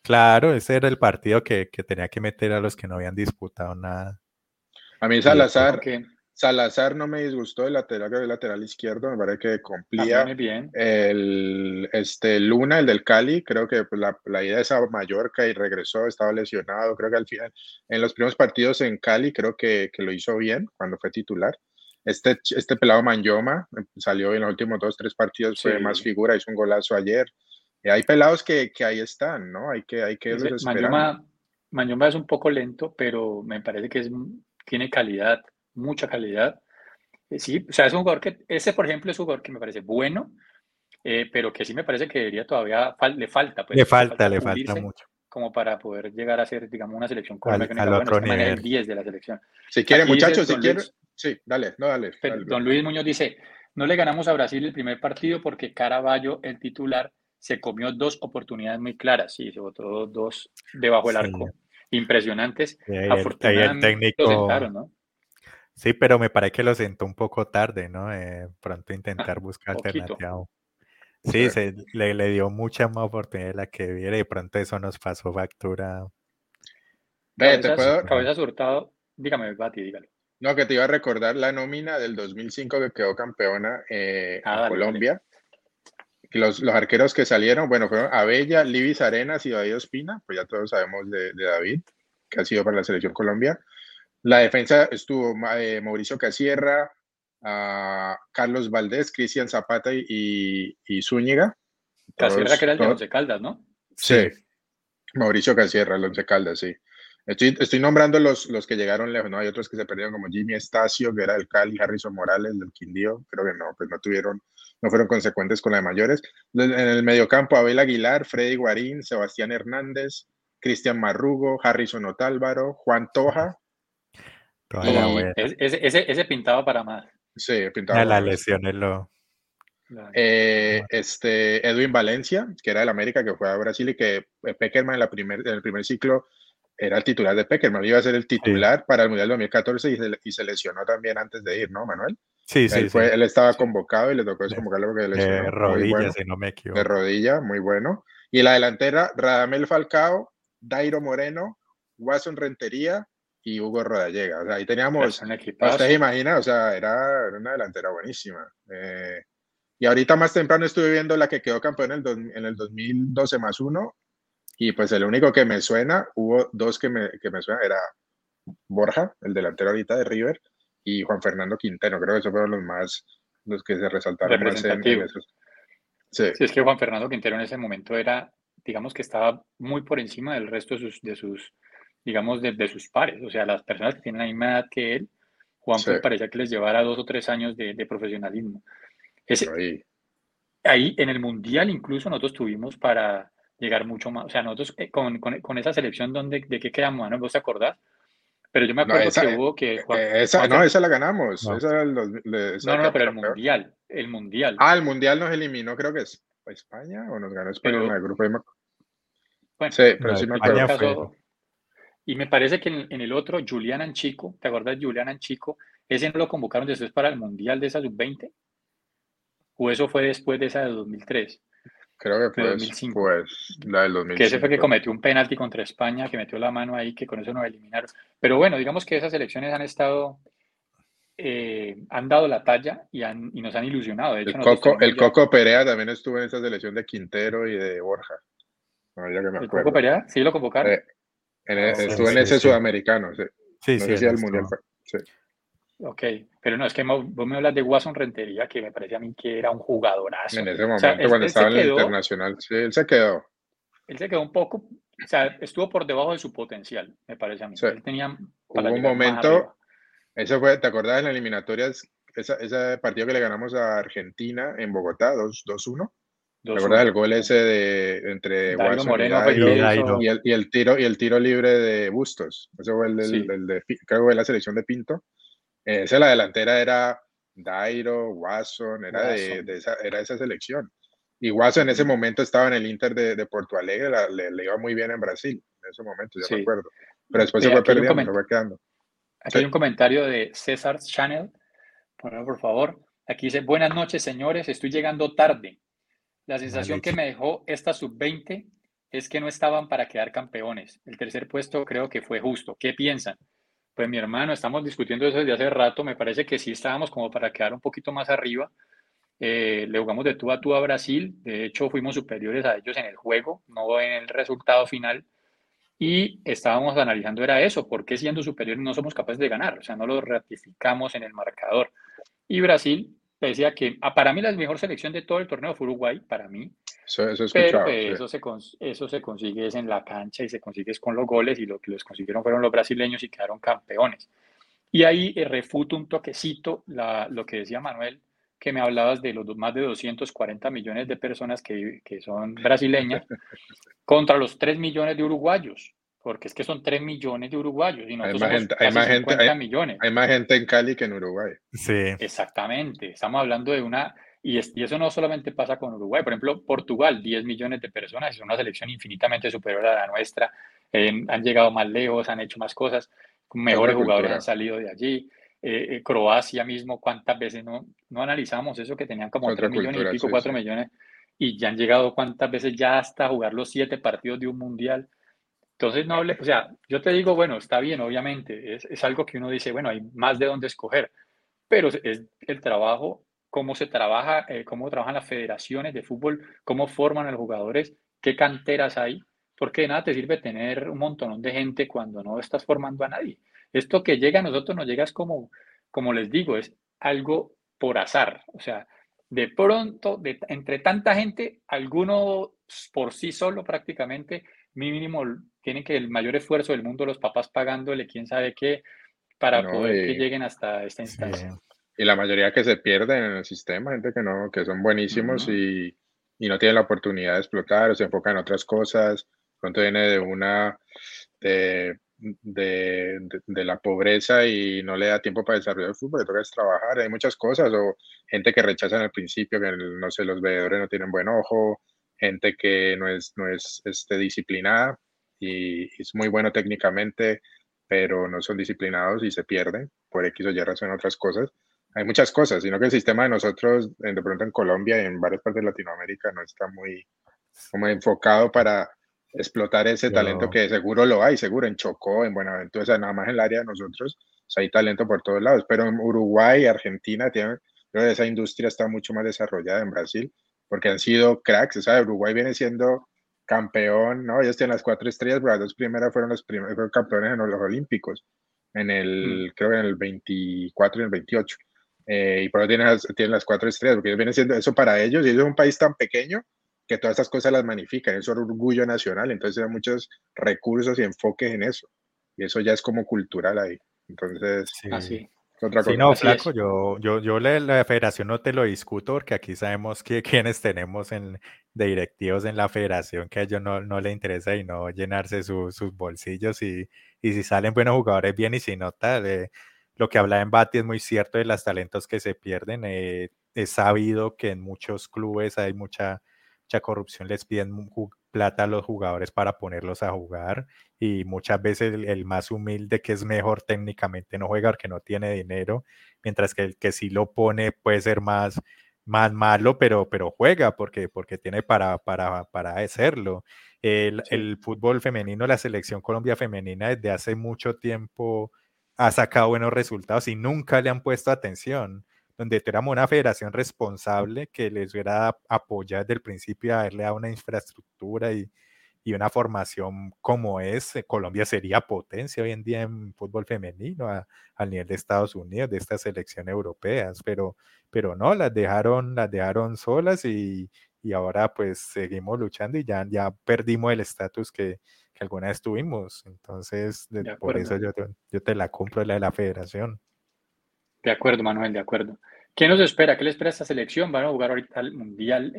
Claro, ese era el partido que, que tenía que meter a los que no habían disputado nada. A mí Salazar, Salazar no me disgustó el lateral, el lateral izquierdo, me parece que cumplía. bien. El este, Luna, el del Cali, creo que pues, la, la ida es a Mallorca y regresó, estaba lesionado. Creo que al final, en los primeros partidos en Cali, creo que, que lo hizo bien cuando fue titular. Este, este pelado Manyoma eh, salió en los últimos dos, tres partidos, fue más figura, hizo un golazo ayer. Eh, hay pelados que, que ahí están, ¿no? Hay que, hay que esperando. Mañoma, Mañoma es un poco lento, pero me parece que es, tiene calidad, mucha calidad. Eh, Sí, o sea, es un jugador que, ese por ejemplo es un jugador que me parece bueno, eh, pero que sí me parece que debería todavía, fal- le falta, pues, Le falta, le pulirse falta mucho. como para poder llegar a ser, digamos, una selección Al- bueno, otro el nivel. 10 de la selección. Si quieren, Aquí dice muchachos, si Don quieren. Luis- Sí, dale, no, dale. Pero dale. Don Luis Muñoz dice, no le ganamos a Brasil el primer partido porque Caraballo, el titular, se comió dos oportunidades muy claras, sí, se botó dos debajo del Sí. arco, impresionantes. Y el, Afortunadamente lo sentaron, ¿no? sí, pero me parece que lo sentó un poco tarde, ¿no? Eh, pronto intentar buscar alternativa. Sí, se, le, le dio mucha más oportunidad de la que viera y pronto eso nos pasó factura. Ve, te Cabezas, puedo, Cabezas Hurtado, dígame, Bati, dígalo. No, que te iba a recordar la nómina del 2005 que quedó campeona eh, Ah, en dale, Colombia. Los, los arqueros que salieron, bueno, fueron Abella, Libis Arenas y David Ospina, pues ya todos sabemos de, de David, que ha sido para la selección Colombia. La defensa estuvo eh, Mauricio Casierra, Carlos Valdés, Cristian Zapata y, y, y Zúñiga. Casierra, Todos- que era el de Once Caldas, ¿no? Sí, Mauricio Casierra, el Once Caldas, sí. Estoy, estoy nombrando los, los que llegaron lejos, ¿no? Hay otros que se perdieron, como Jimmy Estacio, que era del Cali, Harrison Morales, del Quindío, creo que no, pues no tuvieron, no fueron consecuentes con la de mayores. En el mediocampo, Abel Aguilar, Freddy Guarín, Sebastián Hernández, Cristian Marrugo, Harrison Otálvaro, Juan Toja, Ese, ese, ese pintaba para más. sí, pintado A las bueno. lesiones lo. Eh, este, Edwin Valencia, que era del América, que fue a Brasil y que eh, Peckerman en, la primer, en el primer ciclo era el titular de Peckerman, iba a ser el titular para el Mundial 2014 y se, y se lesionó también antes de ir, ¿no, Manuel? Sí, sí, él, fue- sí. él estaba convocado y le tocó desconvocarlo porque De lesionó. muy rodillas, bueno, si no me de equivoco. rodilla, muy bueno. Y la delantera, Radamel Falcao, Dairo Moreno, Watson Rentería y Hugo Rodallega. O sea, ahí teníamos Es un equipazo. Usted se imagina, o sea, era, era una delantera buenísima. Eh, y ahorita más temprano estuve viendo la que quedó campeón en el, dos- en el 2012 más uno. Y pues el único que me suena, hubo dos que me, que me suenan, era Borja, el delantero ahorita de River, y Juan Fernando Quintero. Creo que esos fueron los más, los que se resaltaron más en, en esos. Sí, Sí, es que Juan Fernando Quintero en ese momento era, digamos que estaba muy por encima del resto de sus, de sus digamos, de, de sus pares. O sea, las personas que tienen la misma edad que él, Juan Sí. parecía que les llevara dos o tres años de, de profesionalismo. Ese, ahí. ahí en el Mundial incluso nosotros tuvimos para llegar mucho más. O sea, nosotros eh, con, con, con esa selección, donde, ¿de qué quedamos? ¿No vos te acordás? Pero yo me No, acuerdo esa- que hubo que... Juan- Eh, esa, Juan no, esa la ganamos. No. Esa era el dos- le- esa no, pero el. Mundial, el Mundial. Ah, el Mundial nos eliminó, creo que es España o nos ganó España Pero- en el grupo. me- Bueno, Sí, pero No, sí me acuerdo. caso, y me parece que en, en el otro, Julián Anchico, ¿te acuerdas de Julián Anchico? Ese no lo convocaron después para el Mundial de esa sub-20. ¿O eso fue después de esa de 2003? Creo que fue 2005. pues la del 2005. Que ese fue que cometió un penalti contra España, que metió la mano ahí, que con eso nos eliminaron. Pero bueno, digamos que esas elecciones han estado, eh, han dado la talla y, han, y nos han ilusionado. De hecho, El Coco, el ya- Coco Perea también estuvo en esa selección de Quintero y de Borja. No, ya que me ¿El. Coco Perea? ¿Sí lo convocaron? Eh, en el- Ah, sí, estuvo en ese sí. sudamericano. sí. Sí, No sí, sé si al mundial. Sí. Ok, pero no, es que vos me hablas de Watson Rentería, que me parece a mí que era un jugadorazo. En ese O momento, sea, él- cuando él estaba en el quedó- internacional. Sí, él se quedó. Él se quedó un poco, o sea, estuvo por debajo de su potencial, me parece a mí. Sí. Él tenía Hubo un momento. Eso fue, ¿te acordás en las eliminatorias? Esa, ese partido que le ganamos a Argentina en Bogotá, 2-1. ¿Te acuerdas del gol ese de entre Watson y, el, y, el, tiro y el tiro libre de Bustos? Ese fue el, de creo que fue la selección de Pinto. Esa la delantera era Dairo, Watson, era de, esa, era esa selección. Y Watson en ese momento estaba en el Inter de, de Porto Alegre, le, iba muy bien en Brasil, en ese momento, ya me acuerdo. Pero después se fue perdiendo, se fue quedando. Aquí hay un comentario de César Channel, por favor. Aquí dice, buenas noches, señores, estoy llegando tarde. La sensación que me dejó esta sub-20 es que no estaban para quedar campeones. El tercer puesto creo que fue justo. ¿Qué piensan? Pues mi hermano, estamos discutiendo eso desde hace rato. Me parece que sí estábamos como para quedar un poquito más arriba. Eh, le jugamos de tú a tú a Brasil. De hecho, fuimos superiores a ellos en el juego, no en el resultado final. Y estábamos analizando era eso, ¿por qué siendo superiores no somos capaces de ganar? O sea, no lo ratificamos en el marcador. Y Brasil decía que ah, para mí la mejor selección de todo el torneo fue Uruguay, para mí. Eso, eso, pero pues, eso, se, eso se consigue es en la cancha y se consigue es con los goles y lo que los consiguieron fueron los brasileños y quedaron campeones. Y ahí eh, refuto un toquecito la, lo que decía Manuel, que me hablabas de los más de 240 millones de personas que, que son brasileñas contra los 3 millones de uruguayos porque es que son 3 millones de uruguayos y nosotros hay más hay más gente, millones. Hay más gente en Cali que en Uruguay. Sí. Exactamente. Estamos hablando de una... Y, y, eso no solamente pasa con Uruguay. Por ejemplo, Portugal, 10 millones de personas, es una selección infinitamente superior a la nuestra. han llegado más lejos, han hecho más cosas. Mejores jugadores han salido de allí. Eh, eh, Croacia mismo, ¿cuántas veces no, no analizamos eso que tenían como 3 millones y pico, 4 millones? Y ya han llegado cuántas veces ya hasta jugar los 7 partidos de un mundial. Entonces, no hable, o sea, yo te digo, bueno, está bien, obviamente, es, es algo que uno dice, bueno, hay más de dónde escoger, pero es el trabajo, cómo se trabaja, eh, cómo trabajan las federaciones de fútbol, cómo forman a los jugadores, qué canteras hay, porque de nada te sirve tener un montón de gente cuando no estás formando a nadie. Esto que llega a nosotros nos llega es como, como les digo, es algo por azar, o sea, de pronto, de, entre tanta gente, alguno por sí solo prácticamente mínimo tienen que el mayor esfuerzo del mundo, los papás pagándole quién sabe qué, para poder que lleguen hasta esta instancia. Y la mayoría que se pierden en el sistema, gente que no, que son buenísimos y, y, no tienen la oportunidad de explotar o se enfocan en otras cosas. Pronto viene de una de, de, de, la pobreza y no le da tiempo para desarrollar el fútbol, le toca trabajar, hay muchas cosas, o gente que rechazan al principio, que no sé, los veedores no tienen buen ojo, gente que no es, no es este, disciplinada y es muy bueno técnicamente, pero no son disciplinados y se pierden por X o Y razón otras cosas. Hay muchas cosas, sino que el sistema de nosotros, de pronto en Colombia y en varias partes de Latinoamérica, no está muy como enfocado para explotar ese talento que seguro lo hay, seguro en Chocó, en Buenaventura, o sea, nada más en el área de nosotros, hay talento por todos lados, pero en Uruguay, Argentina, tienen, esa industria está mucho más desarrollada en Brasil porque han sido cracks. O sea, Uruguay viene siendo campeón, ¿no? Ellos tienen las cuatro estrellas, pero las dos primeras fueron los primeros fueron campeones en los Olímpicos, en el, mm. creo que en el 24 y el 28. Eh, y por eso tienen las, tienen las cuatro estrellas, porque ellos vienen siendo eso para ellos, y ellos son un país tan pequeño que todas estas cosas las magnifican, es un orgullo nacional, entonces hay muchos recursos y enfoques en eso, y eso ya es como cultural ahí. Entonces, así. Sí, no, flaco, yo, yo, yo la, federación no te lo discuto porque aquí sabemos que quienes tenemos en, de directivos en la federación que a ellos no, no le interesa y no llenarse sus bolsillos y, y, si salen buenos jugadores bien y si no tal. Eh, lo que habla en Bati es muy cierto de los talentos que se pierden. Eh, es sabido que en muchos clubes hay mucha, mucha corrupción, les piden plata a los jugadores para ponerlos a jugar y muchas veces el, más humilde que es mejor técnicamente no juega porque no tiene dinero, mientras que el que sí lo pone puede ser más, más malo, pero, pero juega porque, porque tiene para, para, para hacerlo. El, el fútbol femenino, la selección Colombia femenina desde hace mucho tiempo ha sacado buenos resultados y nunca le han puesto atención donde tuviéramos una federación responsable que les hubiera apoyado desde el principio a darle a una infraestructura y, y, una formación como es, eh, Colombia sería potencia hoy en día en fútbol femenino al nivel de Estados Unidos, de estas selecciones europeas, pero, pero no, las dejaron, las dejaron solas y, y ahora pues seguimos luchando y ya, ya perdimos el estatus que alguna vez tuvimos. Entonces, por eso yo, yo te la compro la de la federación. De acuerdo, Manuel, de acuerdo. ¿Qué nos espera? ¿Qué le espera a esta selección? Van a jugar ahorita el Mundial,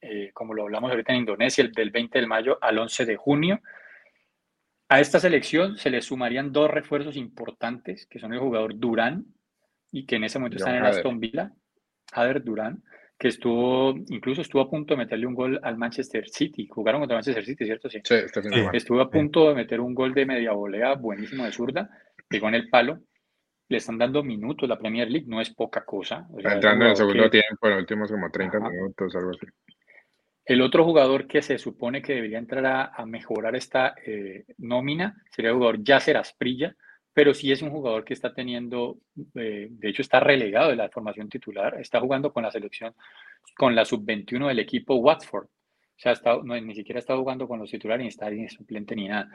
eh, como lo hablamos ahorita en Indonesia, el del 20 de mayo al 11 de junio. A esta selección se le sumarían dos refuerzos importantes, que son el jugador Durán, y que en ese momento está en el Aston Villa, Ader Durán, que estuvo, incluso estuvo a punto de meterle un gol al Manchester City. Jugaron contra Manchester City, ¿cierto? Sí, sí, Estuvo a punto de meter un gol de media volea buenísimo de zurda, pegó en el palo. Le están dando minutos la Premier League, no es poca cosa. entrando en el segundo tiempo, en los últimos como 30 minutos, algo así. El otro jugador que se supone que debería entrar a, mejorar esta eh, nómina sería el jugador Yasser Asprilla, pero sí es un jugador que está teniendo, eh, de hecho está relegado de la formación titular, está jugando con la selección, con la sub-21 del equipo Watford. O sea, está, no, ni siquiera está jugando con los titulares, ni está ni suplente ni nada.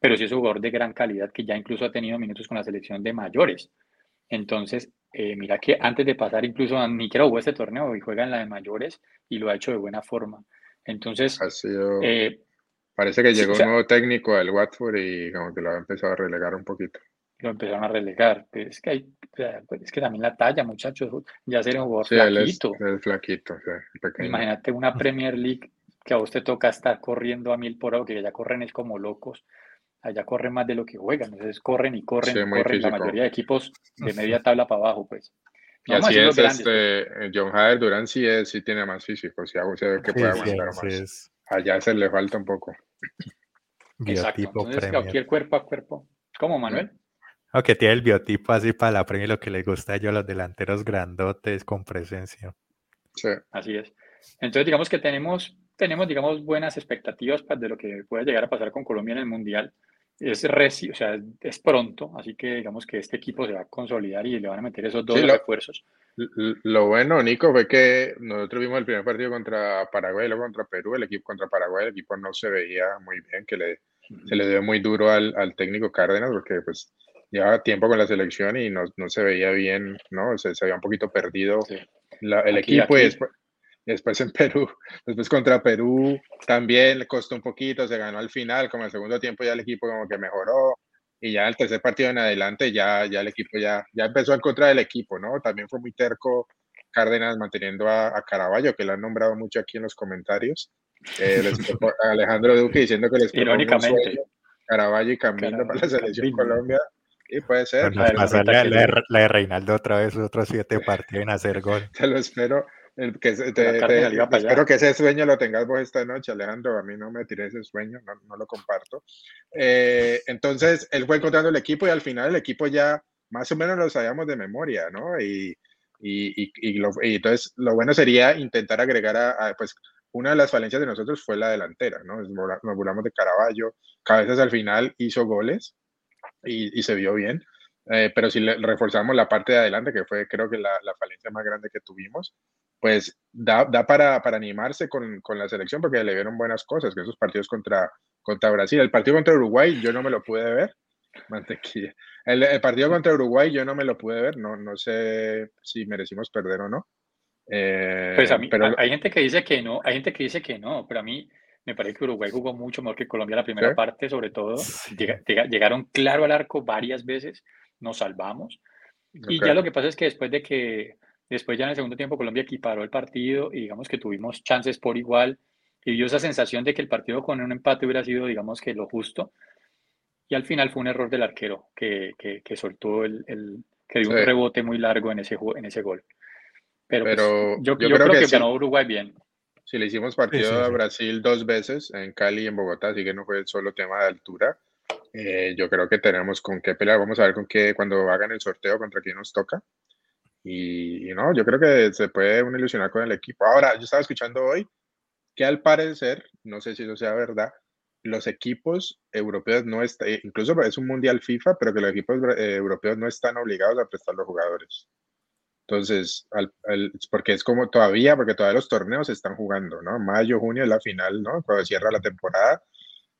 Pero sí es un jugador de gran calidad que ya incluso ha tenido minutos con la selección de mayores. Entonces, eh, mira que antes de pasar incluso ni siquiera jugó este torneo y juega en la de mayores y lo ha hecho de buena forma. Entonces, eh, parece que llegó un nuevo técnico al Watford y como que lo ha empezado a relegar un poquito. Lo empezaron a relegar. es que hay, es que también la talla, muchachos, ya ser un jugador flaquito. es, flaquito, Imagínate una Premier League que a vos te toca estar corriendo a mil por hora, que allá corren es como locos. Allá corren más de lo que juegan, entonces corren y corren y corren. La mayoría de equipos de media tabla para abajo, pues. Y así es, este, pues. John Hader Durán sí, es, sí tiene más físico, si se ve que puede aguantar más. Allá se le falta un poco. Exacto, entonces cualquier cuerpo a cuerpo. ¿Cómo, Manuel? Aunque tiene el biotipo así para la premia, lo que le gusta a ellos, los delanteros grandotes con presencia. Sí. Así es. Entonces, digamos que tenemos, tenemos digamos, buenas expectativas de lo que puede llegar a pasar con Colombia en el Mundial es reci o sea, es pronto, así que digamos que este equipo se va a consolidar y le van a meter esos dos refuerzos. Lo bueno, Nico, fue que nosotros vimos el primer partido contra Paraguay y luego contra Perú. El equipo contra Paraguay, el equipo no se veía muy bien, que le, se le dio muy duro al, al, técnico Cárdenas, porque pues llevaba tiempo con la selección y no, no se veía bien, ¿no? Se, se había un poquito perdido el equipo y después, Después en Perú, después contra Perú también le costó un poquito, se ganó al final, como el segundo tiempo ya el equipo como que mejoró y ya el tercer partido en adelante ya, ya el equipo ya, ya empezó en contra del equipo, ¿no? También fue muy terco Cárdenas manteniendo a, a Caraballo, que lo han nombrado mucho aquí en los comentarios. Eh, Alejandro Duque diciendo que les Irónicamente. Caraballo y Camino para la selección Colombia. Y puede ser. la, la, de Reinaldo otra vez, otros siete partidos en hacer gol. Te lo espero que espero que ese sueño lo tengas vos esta noche, Alejandro. A mí no me tiré ese sueño, no, no lo comparto. Eh, entonces, él fue encontrando el equipo y al final el equipo ya más o menos lo sabíamos de memoria, ¿no? Y, y, y, lo, y entonces lo bueno sería intentar agregar a, pues, una de las falencias de nosotros fue la delantera, ¿no? Nos burlamos de Caraballo, Cabezas al final hizo goles y, se vio bien. Eh, pero si le reforzamos la parte de adelante, que fue creo que la, la falencia más grande que tuvimos, pues da, da para, para, animarse con, con, la selección porque le vieron buenas cosas, que esos partidos contra, contra Brasil. El partido contra Uruguay yo no me lo pude ver. Mantequilla. El, partido contra Uruguay yo no me lo pude ver, no, no sé si merecimos perder o no. Eh, pues a mí, pero, hay gente que dice que no, hay gente que dice que no, pero a mí me parece que Uruguay jugó mucho mejor que Colombia la primera parte, sobre todo. llegaron claro al arco varias veces, nos salvamos. Y ya lo que pasa es que después de que Después ya en el segundo tiempo Colombia equiparó el partido y digamos que tuvimos chances por igual y dio esa sensación de que el partido con un empate hubiera sido digamos que lo justo. Y al final fue un error del arquero que, que, soltó el, el, que dio un rebote muy largo en ese, en ese gol. Pero, pues, yo, yo, creo, que, ganó Uruguay bien. Si le hicimos partido a Brasil dos veces en Cali y en Bogotá, así que no fue solo tema de altura. Eh, yo creo que tenemos con qué pelear. Vamos a ver con qué cuando hagan el sorteo contra quién nos toca. Y, no, yo creo que se puede uno ilusionar con el equipo. Ahora, yo estaba escuchando hoy que al parecer, no sé si eso sea verdad, los equipos europeos no están, incluso es un mundial FIFA, pero que los equipos eh, europeos no están obligados a prestar los jugadores. Entonces, porque es como todavía, porque todavía los torneos se están jugando, ¿no? Mayo, junio es la final, ¿no? Cuando cierra la temporada.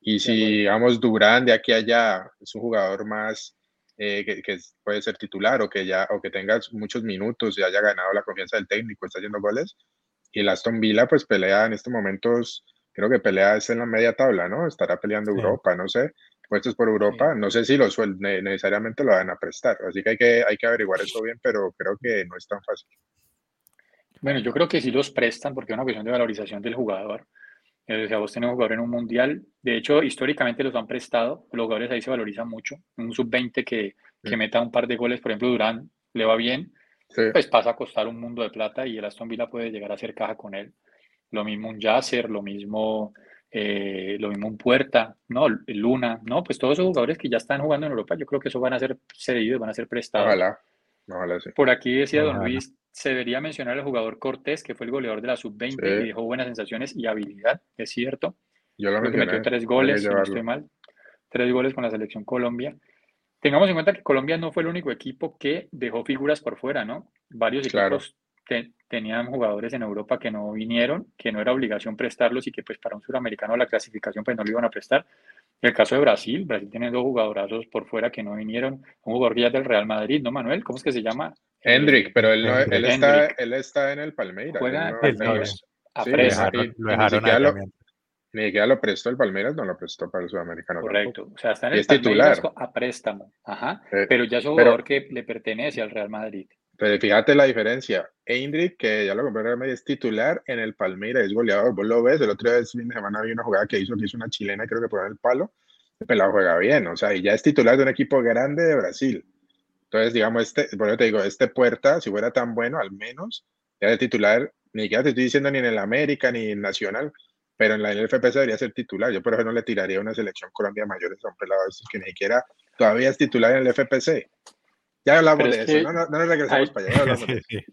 Y si, digamos, Durán de aquí a allá es un jugador más eh, que, puede ser titular o que ya o que tenga muchos minutos y haya ganado la confianza del técnico, está haciendo goles. Y el Aston Villa pues pelea en estos momentos, creo que pelea es en la media tabla, ¿no? Estará peleando Europa, no sé. Puestos por Europa, no sé si los necesariamente lo van a prestar, así que hay, que hay que averiguar eso bien, pero creo que no es tan fácil. Bueno, yo creo que sí los prestan porque es una cuestión de valorización del jugador. Eh, o sea, vos tenés un jugador en un mundial, de hecho, históricamente los han prestado, los jugadores ahí se valorizan mucho. Un sub-20 que, que meta un par de goles, por ejemplo, Durán le va bien, pues pasa a costar un mundo de plata y el Aston Villa puede llegar a hacer caja con él. Lo mismo un Yasser, lo mismo, eh, lo mismo un Puerta, ¿no? Luna, ¿no? Pues todos esos jugadores que ya están jugando en Europa, yo creo que eso van a ser cedidos, van a ser prestados. Ojalá. Ojalá sí. Por aquí decía Don Luis, se debería mencionar al jugador Cortés, que fue el goleador de la sub-20 y dejó buenas sensaciones y habilidad, es cierto. Yo lo creo que metió tres goles, si no estoy mal. Tres goles con la selección Colombia. Tengamos en cuenta que Colombia no fue el único equipo que dejó figuras por fuera, ¿no? Varios equipos tenían jugadores en Europa que no vinieron, que no era obligación prestarlos y que pues para un suramericano la clasificación pues no lo iban a prestar. El caso de Brasil, Brasil tiene dos jugadorazos por fuera que no vinieron, un jugador que ya del Real Madrid, ¿no, Manuel? ¿Cómo es que se llama? Hendrik, pero él, él, está, él está en el Palmeiras. Juega en Palmeiras. Sí, lo ni siquiera lo prestó el Palmeiras, no lo prestó para el sudamericano. Correcto. O sea, está en el Palmeiras a préstamo. Ajá. Eh, pero ya es un jugador que le pertenece al Real Madrid. Pero fíjate la diferencia. Eindrick, que ya lo compré en Madrid, es titular en el Palmeiras, es goleador. Vos lo ves, el otro día, fin de semana, había una jugada que hizo, que hizo una chilena, creo que por el palo. El pelado juega bien, o sea, y ya es titular de un equipo grande de Brasil. Entonces, digamos, este, por eso te digo, este Puerta, si fuera tan bueno, al menos, era el titular, ni siquiera te estoy diciendo ni en el América, ni en Nacional, pero en la NFP debería ser titular. Yo por ejemplo no le tiraría una selección Colombia mayores a un pelado que ni siquiera todavía es titular en el FPC. Ya hablamos de eso, no, no, no, nos regresamos para allá.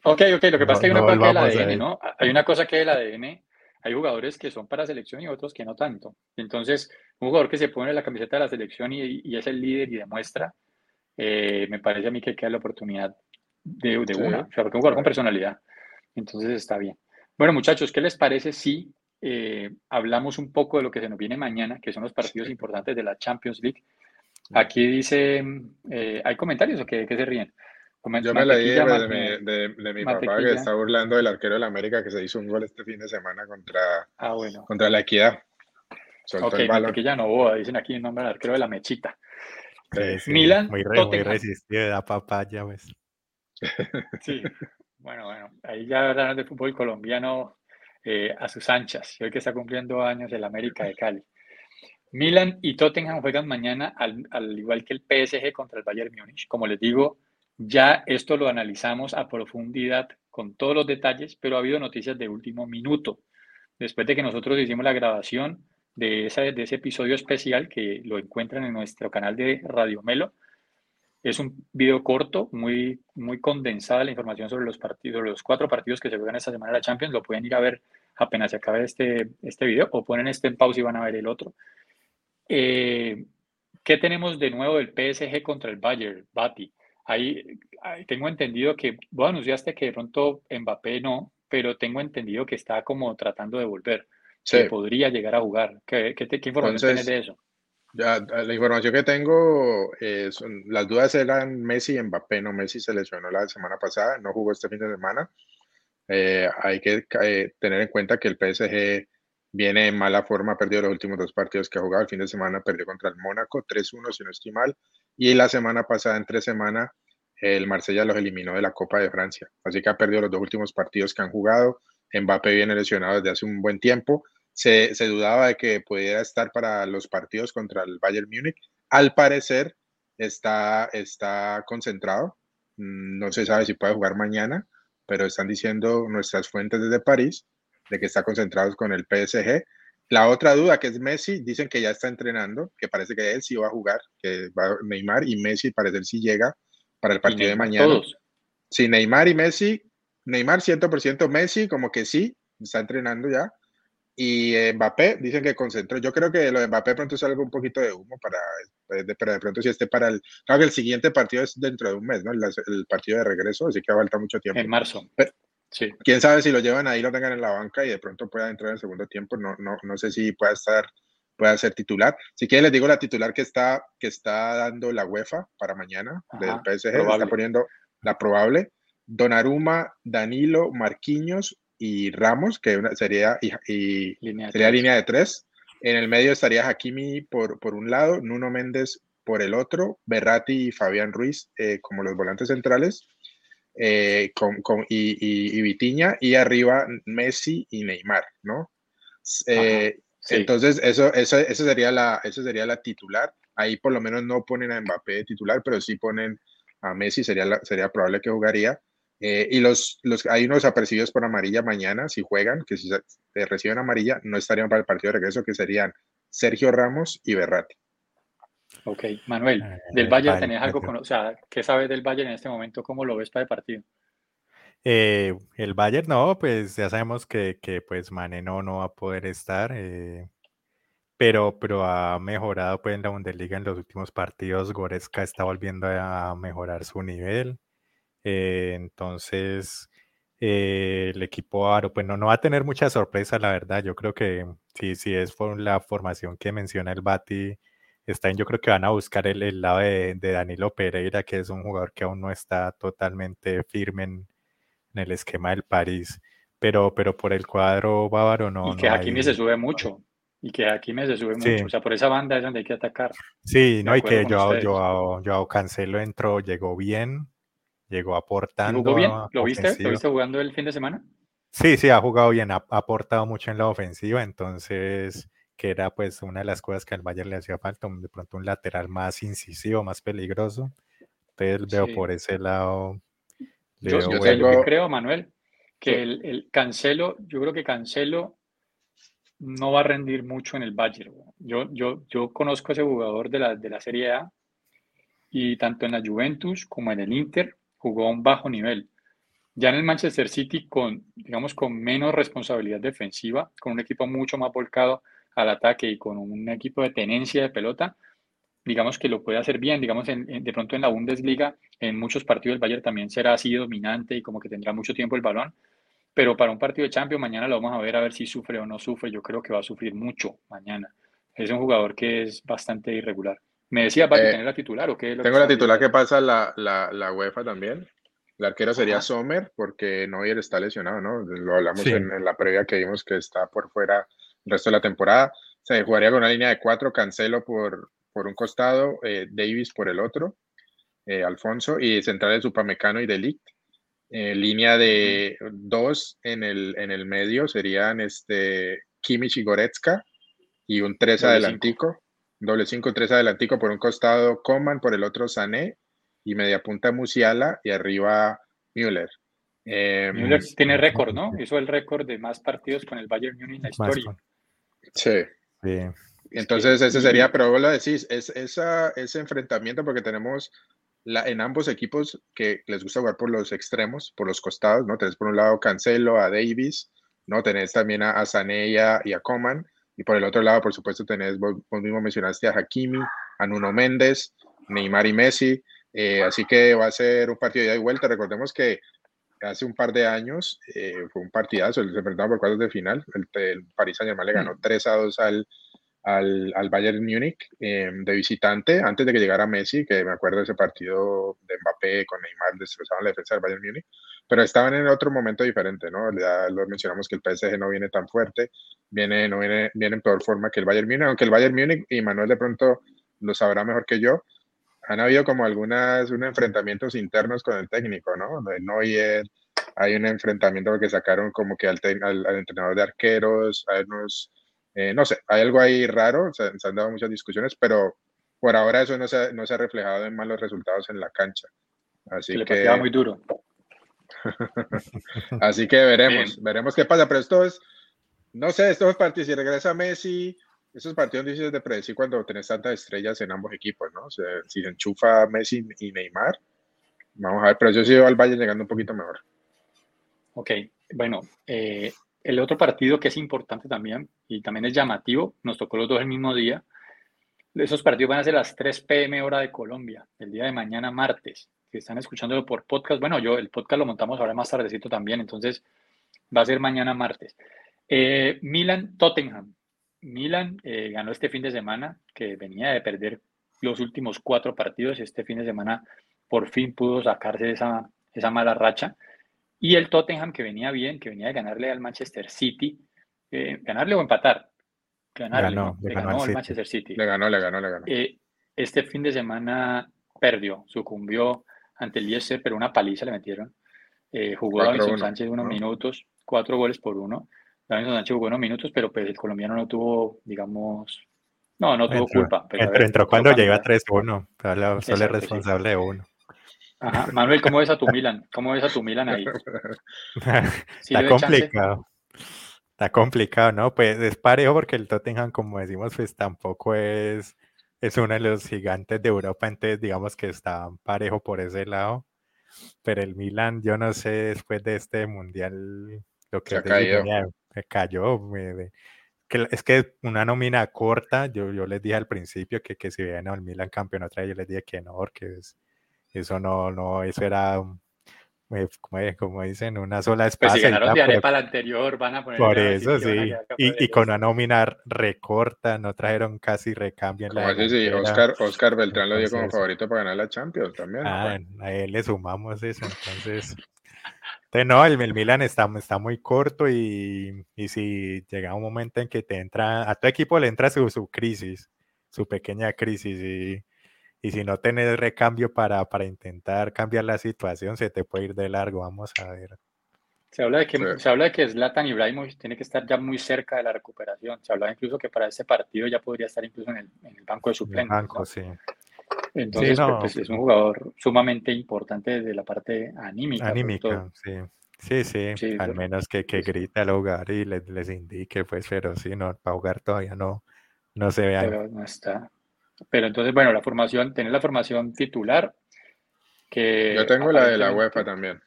Ok, ok, lo que pasa es que hay una cosa del ADN, ¿no? Hay una cosa que el ADN, hay jugadores que son para selección y otros que no tanto. Entonces, un jugador que se pone la camiseta de la selección y, y es el líder y demuestra, eh, me parece a mí que queda la oportunidad de, de una, o sea, porque un jugador con personalidad. Entonces está bien. Bueno, muchachos, ¿qué les parece si eh, hablamos un poco de lo que se nos viene mañana, que son los partidos importantes de la Champions League. Aquí dice, eh, ¿hay comentarios o qué, qué se ríen? Yo me leí de, de, mi papá que está burlando del arquero de la América que se hizo un gol este fin de semana contra, ah, bueno. contra la Equidad. Soltó ok, el no boda, dicen aquí el nombre del arquero de la mechita. Sí, Milan, muy, re, muy resistido, da papaya, pues. Sí, bueno, bueno, ahí ya hablan de fútbol colombiano eh, a sus anchas, hoy que está cumpliendo años el América de Cali. Milan y Tottenham juegan mañana, al, igual que el PSG contra el Bayern Múnich. Como les digo, ya esto lo analizamos a profundidad con todos los detalles, pero ha habido noticias de último minuto. Después de que nosotros hicimos la grabación de, ese episodio especial que lo encuentran en nuestro canal de Radio Melo, es un video corto, muy, muy condensada la información sobre los partidos, los cuatro partidos que se juegan esta semana en la Champions. Lo pueden ir a ver apenas se acabe este, este video o ponen este en pausa y van a ver el otro. Eh, ¿Qué tenemos de nuevo del PSG contra el Bayern, Bati? Ahí, tengo entendido que vos anunciaste que de pronto Mbappé no, pero tengo entendido que está como tratando de volver. Sí. Que podría llegar a jugar. ¿Qué, qué, qué información tienes de eso? la información que tengo, eh, son, las dudas eran Messi y Mbappé, no Messi se lesionó la semana pasada, no jugó este fin de semana. Eh, hay que eh, tener en cuenta que el PSG viene en mala forma, ha perdido los últimos dos partidos que ha jugado. El fin de semana perdió contra el Mónaco, 3-1 si no estoy mal. Y la semana pasada, en tres semanas, el Marsella los eliminó de la Copa de Francia. Así que ha perdido los dos últimos partidos que han jugado. Mbappé viene lesionado desde hace un buen tiempo se, dudaba de que pudiera estar para los partidos contra el Bayern Múnich. Al parecer está, está concentrado. Mm, no se sabe si puede jugar mañana, pero están diciendo nuestras fuentes desde París de que está concentrado con el PSG. La otra duda, que es Messi, dicen que ya está entrenando, que parece que él sí va a jugar, que va Neymar y Messi parece que sí llega para el partido de mañana. Todos. Sí, Neymar y Messi, Neymar 100%, Messi como que sí, está entrenando ya, y Mbappé dicen que concentró. Yo creo que lo de Mbappé pronto salga un poquito de humo para, pero de pronto si esté para el. Claro que el siguiente partido es dentro de un mes, ¿no? El, partido de regreso, así que falta mucho tiempo. En marzo. Sí. Quién sabe si lo llevan ahí, lo tengan en la banca y de pronto pueda entrar en el segundo tiempo. No, no, no sé si pueda estar, pueda ser titular. Si quieren, les digo la titular que está, que está dando la UEFA para mañana del PSG. Está poniendo la probable. Donaruma, Danilo, Marquinhos y Ramos, que sería, y, línea sería línea de tres. En el medio estaría Hakimi por, por un lado, Nuno Méndez por el otro, Berratti y Fabián Ruiz eh, como los volantes centrales, eh, con, y, y, Vitiña, y arriba Messi y Neymar, ¿no? Eh, entonces, eso, eso, eso, sería la, eso sería la titular. Ahí por lo menos no ponen a Mbappé de titular, pero sí ponen a Messi, sería, sería probable que jugaría. y los, los, hay unos apercibidos por amarilla mañana, si juegan, que si reciben amarilla, no estarían para el partido de regreso, que serían Sergio Ramos y Berratti. Ok, Manuel, eh, del Bayern tenés algo con, o sea, ¿qué sabes del Bayern en este momento? ¿Cómo lo ves para el partido? Eh, el Bayern no, pues ya sabemos que, que pues Mane no, va a poder estar, eh, pero, pero ha mejorado pues en la Bundesliga en los últimos partidos. Goretzka está volviendo a mejorar su nivel, entonces el equipo Aro pues no, no va a tener mucha sorpresa, la verdad. Yo creo que sí, sí es por la formación que menciona el Bati yo creo que van a buscar el, lado de, Danilo Pereira, que es un jugador que aún no está totalmente firme en, el esquema del París, pero, pero por el cuadro bávaro no. Y que aquí me se sube mucho, y que aquí me se sube mucho, o sea, por esa banda es donde hay que atacar. Sí, no, y que yo Cancelo entró, llegó bien, llegó aportando. ¿Jugó bien? ¿Lo viste? ¿Lo viste jugando el fin de semana? Sí, sí, ha jugado bien, ha aportado mucho en la ofensiva, entonces que era pues una de las cosas que al Bayern le hacía falta, de pronto un lateral más incisivo, más peligroso. Entonces veo por ese lado. Yo, creo, Manuel, que el, Cancelo, yo creo que Cancelo no va a rendir mucho en el Bayern. Yo, yo, yo conozco a ese jugador de la, de la Serie A y tanto en la Juventus como en el Inter jugó a un bajo nivel. Ya en el Manchester City, con, digamos, con menos responsabilidad defensiva, con un equipo mucho más volcado al ataque y con un equipo de tenencia de pelota, digamos que lo puede hacer bien, digamos, de pronto en la Bundesliga, en muchos partidos el Bayern también será así dominante y como que tendrá mucho tiempo el balón, pero para un partido de Champions mañana lo vamos a ver a ver si sufre o no sufre, yo creo que va a sufrir mucho mañana. Es un jugador que es bastante irregular. Me decía, ¿va a eh, tener la titular o qué? tengo la titular que pasa la, la, UEFA también. El arquero sería Sommer porque Neuer está lesionado, ¿no? Lo hablamos en, en, la previa que vimos que está por fuera el resto de la temporada. Se jugaría con una línea de cuatro, Cancelo por, por un costado, eh, Davis por el otro, eh, Alfonso, y centrales Supamecano y Delict. Eh, línea de dos en el, en el medio serían este, Kimmich y Goretzka, y un tres adelantico, doble cinco, tres adelantico por un costado Coman, por el otro Sané, y media punta Musiala, y arriba Müller. Müller tiene récord, ¿no? Hizo el récord de más partidos con el Bayern Munich en la historia. Sí. Entonces, ese sería, pero vos lo decís, es esa, ese enfrentamiento, porque tenemos la, en ambos equipos que les gusta jugar por los extremos, por los costados, ¿no? Tenés por un lado Cancelo, a Davis, ¿no? Tenés también a, a Sané y a, Coman, y por el otro lado, por supuesto, tenés, vos, mismo mencionaste a Hakimi, a Nuno Méndez, Neymar y Messi, eh, así que va a ser un partido de ida y vuelta. Recordemos que hace un par de años eh, fue un partidazo, se enfrentaron por cuartos de final, el, el Paris Saint Germain le ganó 3 mm. a 2 al, al, al Bayern Múnich eh, de visitante antes de que llegara Messi, que me acuerdo de ese partido de Mbappé con Neymar destrozaban la defensa del Bayern Múnich, pero estaban en otro momento diferente, ¿no? Ya lo mencionamos que el PSG no viene tan fuerte, viene, no viene, viene en peor forma que el Bayern Múnich, aunque el Bayern Múnich y Manuel de pronto lo sabrá mejor que yo, han habido como algunas unos enfrentamientos internos con el técnico, ¿no? De Neuer, hay un enfrentamiento que sacaron como que al, al, entrenador de arqueros, hay unos, eh, no sé, hay algo ahí raro, se, han dado muchas discusiones, pero por ahora eso no se, no se ha reflejado en malos resultados en la cancha. Así que... Le muy duro. Así que veremos, veremos qué pasa, pero esto es, no sé, estos partidos, si regresa Messi, esos partidos difíciles de predecir cuando tenés tantas estrellas en ambos equipos, ¿no? Si se enchufa Messi y Neymar, vamos a ver, pero yo sí al Valle llegando un poquito mejor. Ok, bueno, eh, el otro partido que es importante también y también es llamativo, nos tocó los dos el mismo día. Esos partidos van a ser las 3 pm hora de Colombia, el día de mañana martes. Si están escuchándolo por podcast, bueno, yo el podcast lo montamos ahora más tardecito también, entonces va a ser mañana martes. Eh, Milan-Tottenham. Milan eh, ganó este fin de semana, que venía de perder los últimos cuatro partidos. Este fin de semana por fin pudo sacarse esa, esa mala racha. Y el Tottenham, que venía bien, que venía de ganarle al Manchester City, eh, ganarle o empatar. ganó, le ganó, al Manchester City. Le ganó, le ganó, le ganó. Eh, este fin de semana perdió, sucumbió ante el Leicester, pero una paliza le metieron. Eh, jugó Davinson Sánchez unos minutos, cuatro goles por uno. Davinson Sánchez jugó unos minutos, pero pues el colombiano no tuvo, digamos, no, no tuvo culpa. Pero entró, cuando llega 3-1, solo es responsable de uno. Ajá. Manuel, ¿cómo ves a tu Milan? ¿Cómo ves a tu Milan ahí? Está complicado. Está complicado, ¿no? Pues es parejo porque el Tottenham, como decimos, pues tampoco es, es uno de los gigantes de Europa, entonces digamos que está parejo por ese lado. Pero el Milan, yo no sé, después de este mundial, lo que cayó. me cayó. es que una nómina corta, yo, yo les dije al principio que, que si viene al Milan campeón otra vez, yo les dije que no, porque eso no, no, eso era como, dicen, una sola espacio. Pues si ganaron de arepa la anterior, van a poner. Por eso sí. Y, y, con una nómina recorta, no trajeron casi recambio. En como la sí, Oscar, Oscar Beltrán lo dio como favorito para ganar la Champions también. Ah, a él le sumamos eso, entonces. Entonces no, el, el, Milan está, está muy corto y, y, si llega un momento en que te entra, a tu equipo le entra su, su crisis, su pequeña crisis y y si no tenés recambio para, para intentar cambiar la situación, se te puede ir de largo. Vamos a ver. Se habla de que, se habla de que Zlatan Ibrahimovic tiene que estar ya muy cerca de la recuperación. Se habla incluso que para ese partido ya podría estar incluso en el, en el banco de suplentes. Banco, sí. Entonces, pues, pues, es un jugador sumamente importante desde la parte anímica. Anímica, sí. Sí, sí, al menos que, que grite al hogar y les, les, indique, pues, pero sí, no, para jugar todavía no, no se ve. Pero no está. Pero entonces, bueno, la formación, tener la formación titular. Que Yo tengo la de la UEFA también.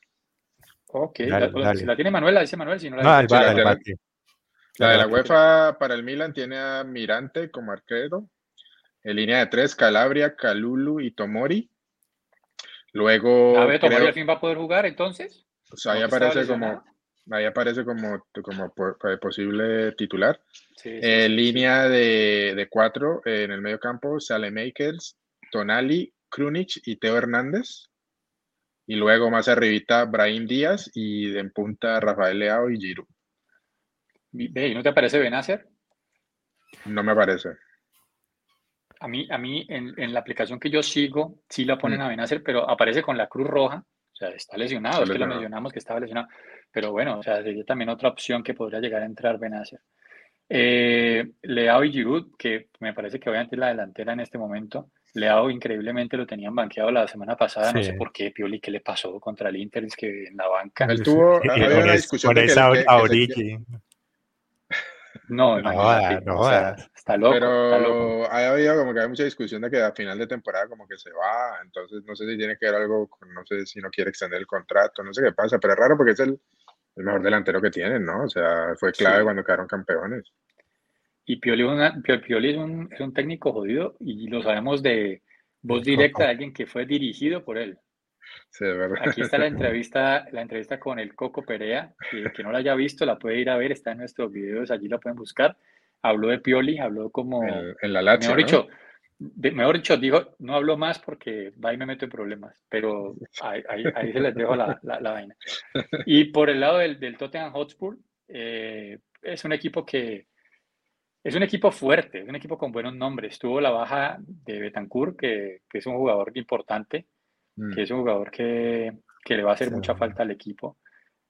Ok, la, si la tiene Manuel, la dice Manuel, si no la, no, la, la de la UEFA para el Milan tiene a Mirante como arquero. En línea de tres, Calabria, Calulu y Tomori. Luego. A ver, ¿Tomori al fin va a poder jugar entonces? Pues ahí aparece como, ahí aparece como, como posible titular. Eh, línea de, de, cuatro eh, en el medio campo, Sale Makers, Tonali, Krunic y Teo Hernández. Y luego más arribita, Brahim Díaz y en punta Rafael Leao y Giroud. ¿Y no te parece Benacer? No me parece. A mí, a mí en, en la aplicación que yo sigo, sí la ponen mm. a Benacer, pero aparece con la cruz roja. O sea, está lesionado, es que lo mencionamos que estaba lesionado. Pero bueno, o sea, sería también otra opción que podría llegar a entrar Benacer. Eh, Leao y Giroud, que me parece que obviamente es la delantera en este momento. Leao increíblemente lo tenían banqueado la semana pasada, no sé por qué, Pioli, ¿qué le pasó contra el Inter? Es que en la banca. Él tuvo una discusión con esa No, no, no está loco. Pero ha habido como que hay mucha discusión de que a final de temporada como que se va, entonces no sé si tiene que ver algo, con, no sé si no quiere extender el contrato, no sé qué pasa, pero es raro porque es el, el mejor delantero que tienen, ¿no? O sea, fue clave cuando quedaron campeones. Y Pioli, es, un, es, un, técnico jodido y lo sabemos de voz directa de alguien que fue dirigido por él. Sí. Aquí está la entrevista, la entrevista con el Coco Perea, que, que no la haya visto la puede ir a ver, está en nuestros videos, allí la pueden buscar. Habló de Pioli, habló como... En, la Lazio, mejor dicho, mejor dicho, dijo, no hablo más porque va y me meto en problemas, pero ahí, ahí, se les dejo la, la, vaina. Y por el lado del, del Tottenham Hotspur, eh, es un equipo que es un equipo fuerte, es un equipo con buenos nombres. Tuvo la baja de Betancourt, que, que es un jugador importante, mm. que es un jugador que, que le va a hacer mucha falta al equipo.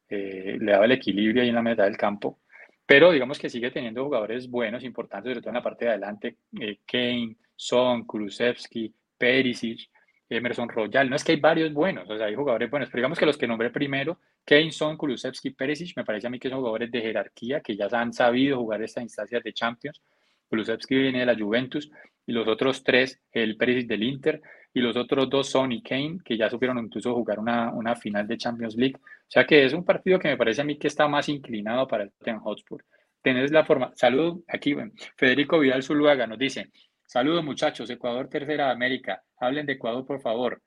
Eh, le daba el equilibrio ahí en la mitad del campo. Pero digamos que sigue teniendo jugadores buenos, importantes, sobre todo en la parte de adelante. Eh, Kane, Son, Kulusevski, Perisic, Emerson Royal. No es que hay varios buenos, o sea, hay jugadores buenos, pero digamos que los que nombré primero Kane, Son, Kulusevski, Perisic, me parece a mí que son jugadores de jerarquía que ya han sabido jugar estas instancias de Champions. Kulusevski viene de la Juventus y los otros tres, el Perisic del Inter y los otros dos Son y Kane, que ya supieron incluso jugar una, una final de Champions League. O sea que es un partido que me parece a mí que está más inclinado para el Tottenham Hotspur. Tenés la forma. Saludos aquí, Federico Vidal Zuluaga nos dice: Saludos muchachos, Ecuador tercera de América. Hablen de Ecuador, por favor.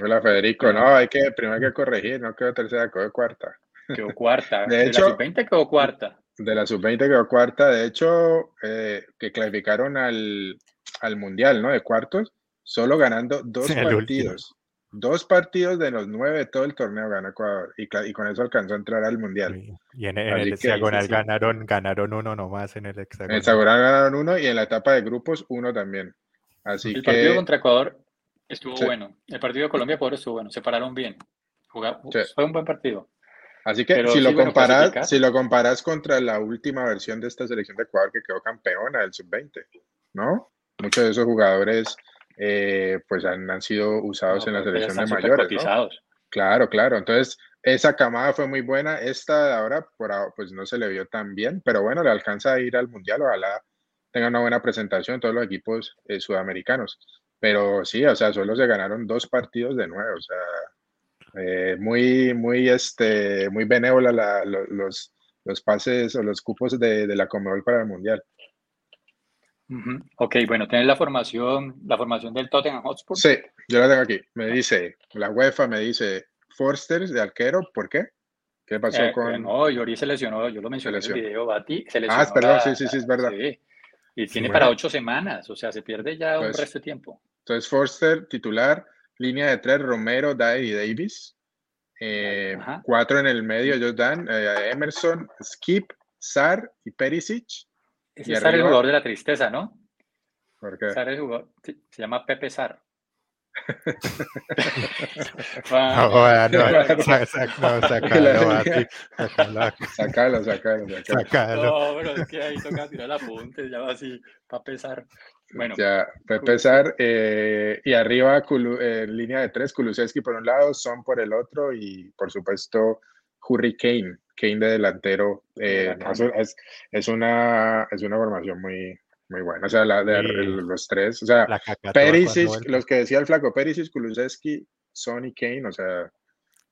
Hola Federico, no, hay que, primero hay que corregir, no quedó tercera, quedó cuarta. Quedó cuarta. De, hecho, la sub-20 quedó cuarta. De la sub-20 quedó cuarta, de hecho, eh, que clasificaron al, al, Mundial, ¿no? De cuartos, solo ganando dos partidos. Dos partidos de los nueve de todo el torneo gana Ecuador y, con eso alcanzó a entrar al Mundial. Y en, el hexagonal ganaron, ganaron uno nomás en el hexagonal. En el hexagonal ganaron uno y en la etapa de grupos uno también. Así el partido contra Ecuador estuvo bueno. El partido de Colombia-Ecuador estuvo bueno. Se pararon bien. Fue un buen partido. Así que si lo, comparas, si lo comparas contra la última versión de esta selección de Ecuador que quedó campeona del sub-20, ¿no? Muchos de esos jugadores eh, pues han, han, sido usados en la selección de mayores. Claro, claro. Entonces, esa camada fue muy buena. Esta de ahora, por pues no se le vio tan bien, pero bueno, le alcanza a ir al mundial. Ojalá tenga una buena presentación todos los equipos eh, sudamericanos. Pero sí, o sea, solo se ganaron dos partidos de nuevo. O sea, eh, muy, muy, este, muy benévola los, los pases o los cupos de, de la Comebol para el mundial. Ok, bueno, ¿tienes la formación, la formación del Tottenham Hotspur? Sí, yo la tengo aquí. Me dice, la UEFA me dice Forster de arquero, ¿por qué? ¿Qué pasó eh, con...? no, Yori se lesionó, yo lo mencioné en el video, Bati se lesionó. Ah, perdón, sí, sí, sí, es verdad. Y tiene para ocho semanas, o sea, se pierde ya un resto de tiempo. Entonces, Forster, titular, línea de tres, Romero, Dye y Davis. Eh, cuatro en el medio, ellos dan eh, Emerson, Skip, Sar y Perisic. Es Sar el jugador de la tristeza, ¿no? ¿Por qué? Sar el jugador, se llama Pepe Sar. no, no, no, sacalo, sacalo, sacalo. No, pero es que ahí toca tirar el apunte, ya va así, para pesar. Bueno. Ya, para pesar, eh, y arriba, en eh, línea de tres, Kulusevski por un lado, Son por el otro, y por supuesto, Hurricane, Kane de delantero. Eh, es, es, una, es una formación muy, muy bueno. O sea, la de los tres. O sea, Perisic, los que decía el flaco, Perisic, Kulusevski, Sonny Kane. O sea,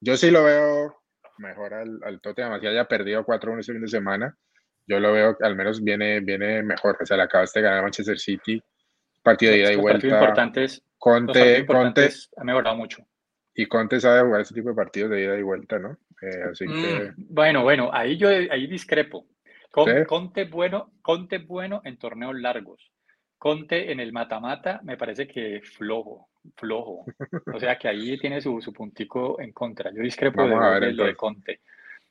yo sí lo veo mejor al, al Tottenham. Así haya perdido 4-1 este fin de semana. Yo lo veo, al menos viene, viene mejor. O sea, le acabaste de ganar a Manchester City. Partido de ida y vuelta. Importantes, Conte, Conte ha mejorado mucho. Y Conte sabe jugar ese tipo de partidos de ida y vuelta, ¿no? Eh, así que... Mm, bueno, bueno, ahí yo ahí discrepo. Conte, bueno, Conte bueno en torneos largos. Conte en el mata-mata me parece que flojo, flojo. O sea que ahí tiene su, su puntico en contra. Yo discrepo de, lo de Conte.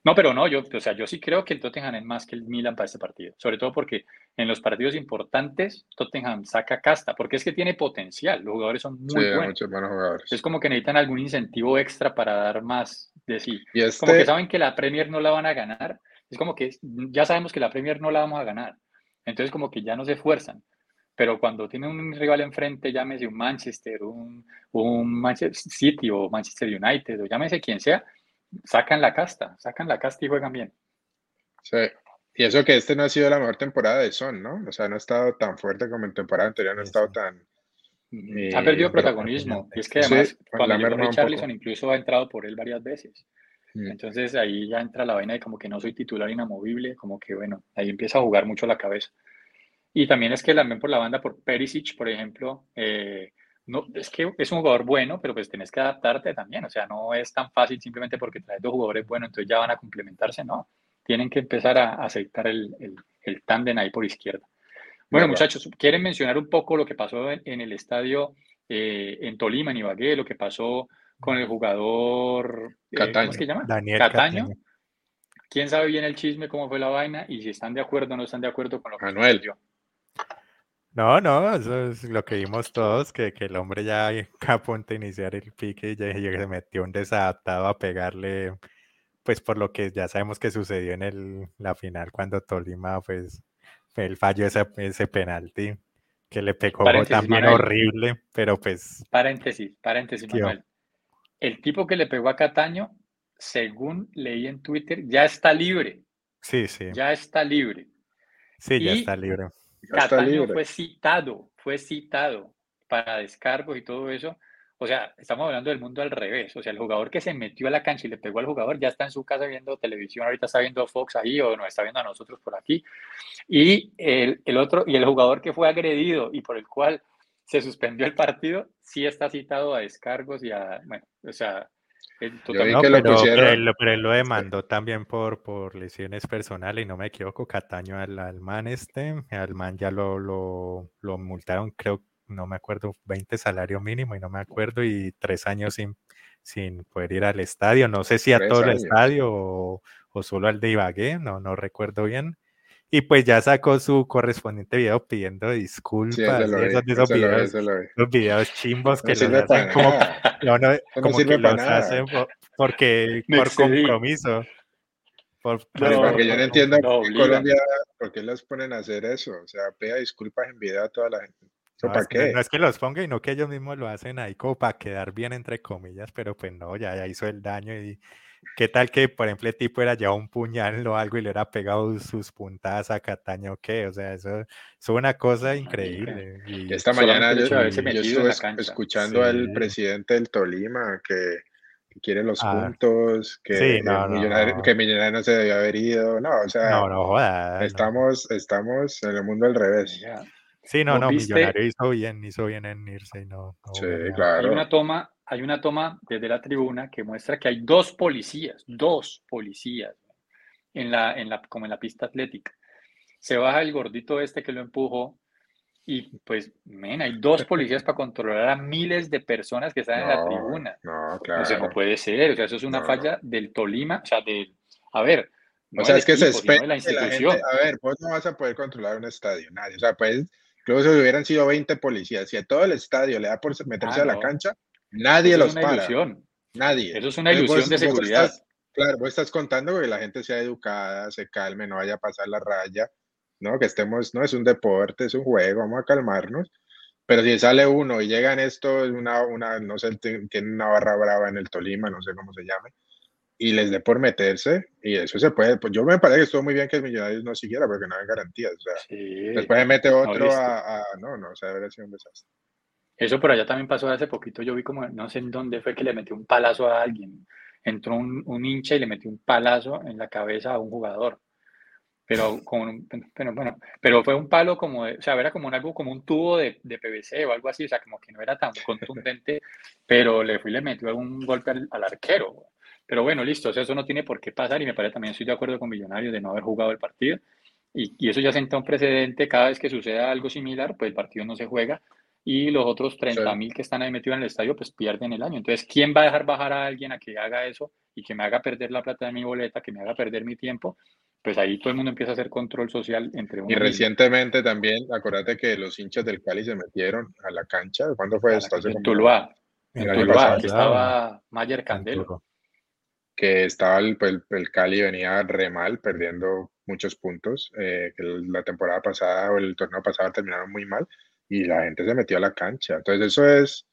No, pero no, yo, o sea, yo sí creo que el Tottenham es más que el Milan para este partido. Sobre todo porque en los partidos importantes Tottenham saca casta, porque es que tiene potencial. Los jugadores son muy sí, buenos. buenos jugadores. Es como que necesitan algún incentivo extra para dar más de sí. Y este... Como que saben que la Premier no la van a ganar es como que ya sabemos que la Premier no la vamos a ganar. Entonces como que ya no se esfuerzan. Pero cuando tienen un rival enfrente, llámese un Manchester, un, un Manchester City o Manchester United, o llámese quien sea, sacan la casta, sacan la casta y juegan bien. Sí. Y eso que este no ha sido la mejor temporada de Son, ¿no? O sea, no ha estado tan fuerte como en temporada anterior, no ha estado tan... ha perdido protagonismo. Y es que además, cuando llegó Richarlison, incluso ha entrado por él varias veces. Mm. Entonces ahí ya entra la vaina de como que no soy titular inamovible, como que bueno, ahí empieza a jugar mucho la cabeza. Y también es que también por la banda, por Perisic, por ejemplo, eh, no, es que es un jugador bueno, pero pues tienes que adaptarte también, o sea, no es tan fácil simplemente porque traes dos jugadores buenos, entonces ya van a complementarse, no, tienen que empezar a aceptar el, el, el tándem ahí por izquierda. Bueno, muchachos, ¿quieren mencionar un poco lo que pasó en, el estadio eh, en Tolima, en Ibagué, lo que pasó con el jugador Cataño. Eh, ¿cómo se llama? Daniel Cataño. ¿Quién sabe bien el chisme, cómo fue la vaina y si están de acuerdo o no están de acuerdo con lo que Manuel. yo? No, no, eso es lo que vimos todos, que, que el hombre ya a punto de iniciar el pique y ya, se metió un desadaptado a pegarle, pues por lo que ya sabemos que sucedió en el, la final cuando Tolima, pues, el fallo ese, ese penalti que le pegó también horrible, pero pues... Paréntesis, paréntesis, Manuel el tipo que le pegó a Cataño, según leí en Twitter, ya está libre. Sí, sí. Ya está libre. Sí, ya está libre. Cataño fue citado, fue citado para descargos y todo eso. O sea, estamos hablando del mundo al revés. O sea, el jugador que se metió a la cancha y le pegó al jugador ya está en su casa viendo televisión, ahorita está viendo Fox ahí o nos está viendo a nosotros por aquí. Y el, el otro, y el jugador que fue agredido y por el cual se suspendió el partido, sí está citado a descargos y a, bueno, o sea, totalmente... No, pero, pero, él, lo demandó también por, por lesiones personales y no me equivoco, Cataño al, al man este, al man ya lo, lo, lo multaron, creo, no me acuerdo, 20 salario mínimo y no me acuerdo, y tres años sin, sin poder ir al estadio. No sé si a todo el estadio o, solo al de Ibagué, no, no recuerdo bien. Y pues ya sacó su correspondiente video pidiendo disculpas. Sí, esos, videos, los videos chimbos que los hacen como, no, no, como que los hacen porque por compromiso. Por, porque yo no entiendo por Colombia, por qué los ponen a hacer eso. O sea, pida disculpas en video a toda la gente. No, ¿Para es, qué? no es que los ponga y no que ellos mismos lo hacen ahí como para quedar bien entre comillas, pero pues no, ya, ya hizo el daño y qué tal que por ejemplo el tipo era ya un puñal o algo y le era pegado sus puntadas a Cataño o qué, o sea, eso, es una cosa increíble. Y esta mañana yo, yo estuve escuchando al presidente del Tolima que que quiere los ah, puntos, que, millonario, que Millonario no se debió haber ido. No, o sea, estamos, estamos en el mundo al revés. Sí, no, no, Millonario hizo bien, hizo bien en irse y no. sí, claro. Hay una toma, hay una toma desde la tribuna que muestra que hay dos policías, dos policías en la, en la, como en la pista atlética. Se baja el gordito este que lo empujó y pues, men, hay dos policías para controlar a miles de personas que están en la tribuna. No, claro. O sea, no puede ser. O sea, eso es una falla del Tolima. O sea, de. A ver. o sea, es que se espera la institución. a ver, vos no vas a poder controlar un estadio, nadie. O sea, pues, incluso si hubieran sido 20 policías, si a todo el estadio le da por meterse ah, a la cancha, nadie los para. Ilusión. Nadie. Eso es una ilusión de seguridad. claro, vos estás contando que la gente sea educada, se calme, no vaya a pasar la raya ¿no? Que estemos, no es un deporte, es un juego, vamos a calmarnos. Pero si sale uno y llegan esto, una, una, no sé, tiene una barra brava en el Tolima, no sé cómo se llame, y les dé por meterse, y eso se puede, pues yo me parece que estuvo muy bien que el Millonarios no siguiera, porque no hay garantías, o sea, después mete otro a, no, no, o sea, debería ser un desastre. Eso por allá también pasó hace poquito, yo vi como, no sé en dónde fue que le metió un palazo a alguien, entró un, un hincha y le metió un palazo en la cabeza a un jugador. Pero, con, pero bueno, pero fue un palo como, o sea, era como un, algo como un tubo de, de, PVC o algo así, o sea, como que no era tan contundente, pero le fui le metió algún golpe al, arquero. Pero bueno, listo, o sea, eso no tiene por qué pasar y me parece también estoy de acuerdo con Millonarios de no haber jugado el partido. Y, y eso ya senta un precedente, cada vez que suceda algo similar, pues el partido no se juega y los otros 30 mil que están ahí metidos en el estadio, pues pierden el año. Entonces, ¿quién va a dejar bajar a alguien a que haga eso y que me haga perder la plata de mi boleta, que me haga perder mi tiempo? pues ahí todo el mundo empieza a hacer control social entre uno y recientemente también, acuérdate que los hinchas del Cali se metieron a la cancha. ¿Cuándo fue esto? en Tuluá. En Tuluá, que estaba Mayer Candelo. Que estaba el, pues, el, Cali venía re mal, perdiendo muchos puntos. Eh, que la temporada pasada o el torneo pasado terminaron muy mal y la gente se metió a la cancha. Entonces, eso es,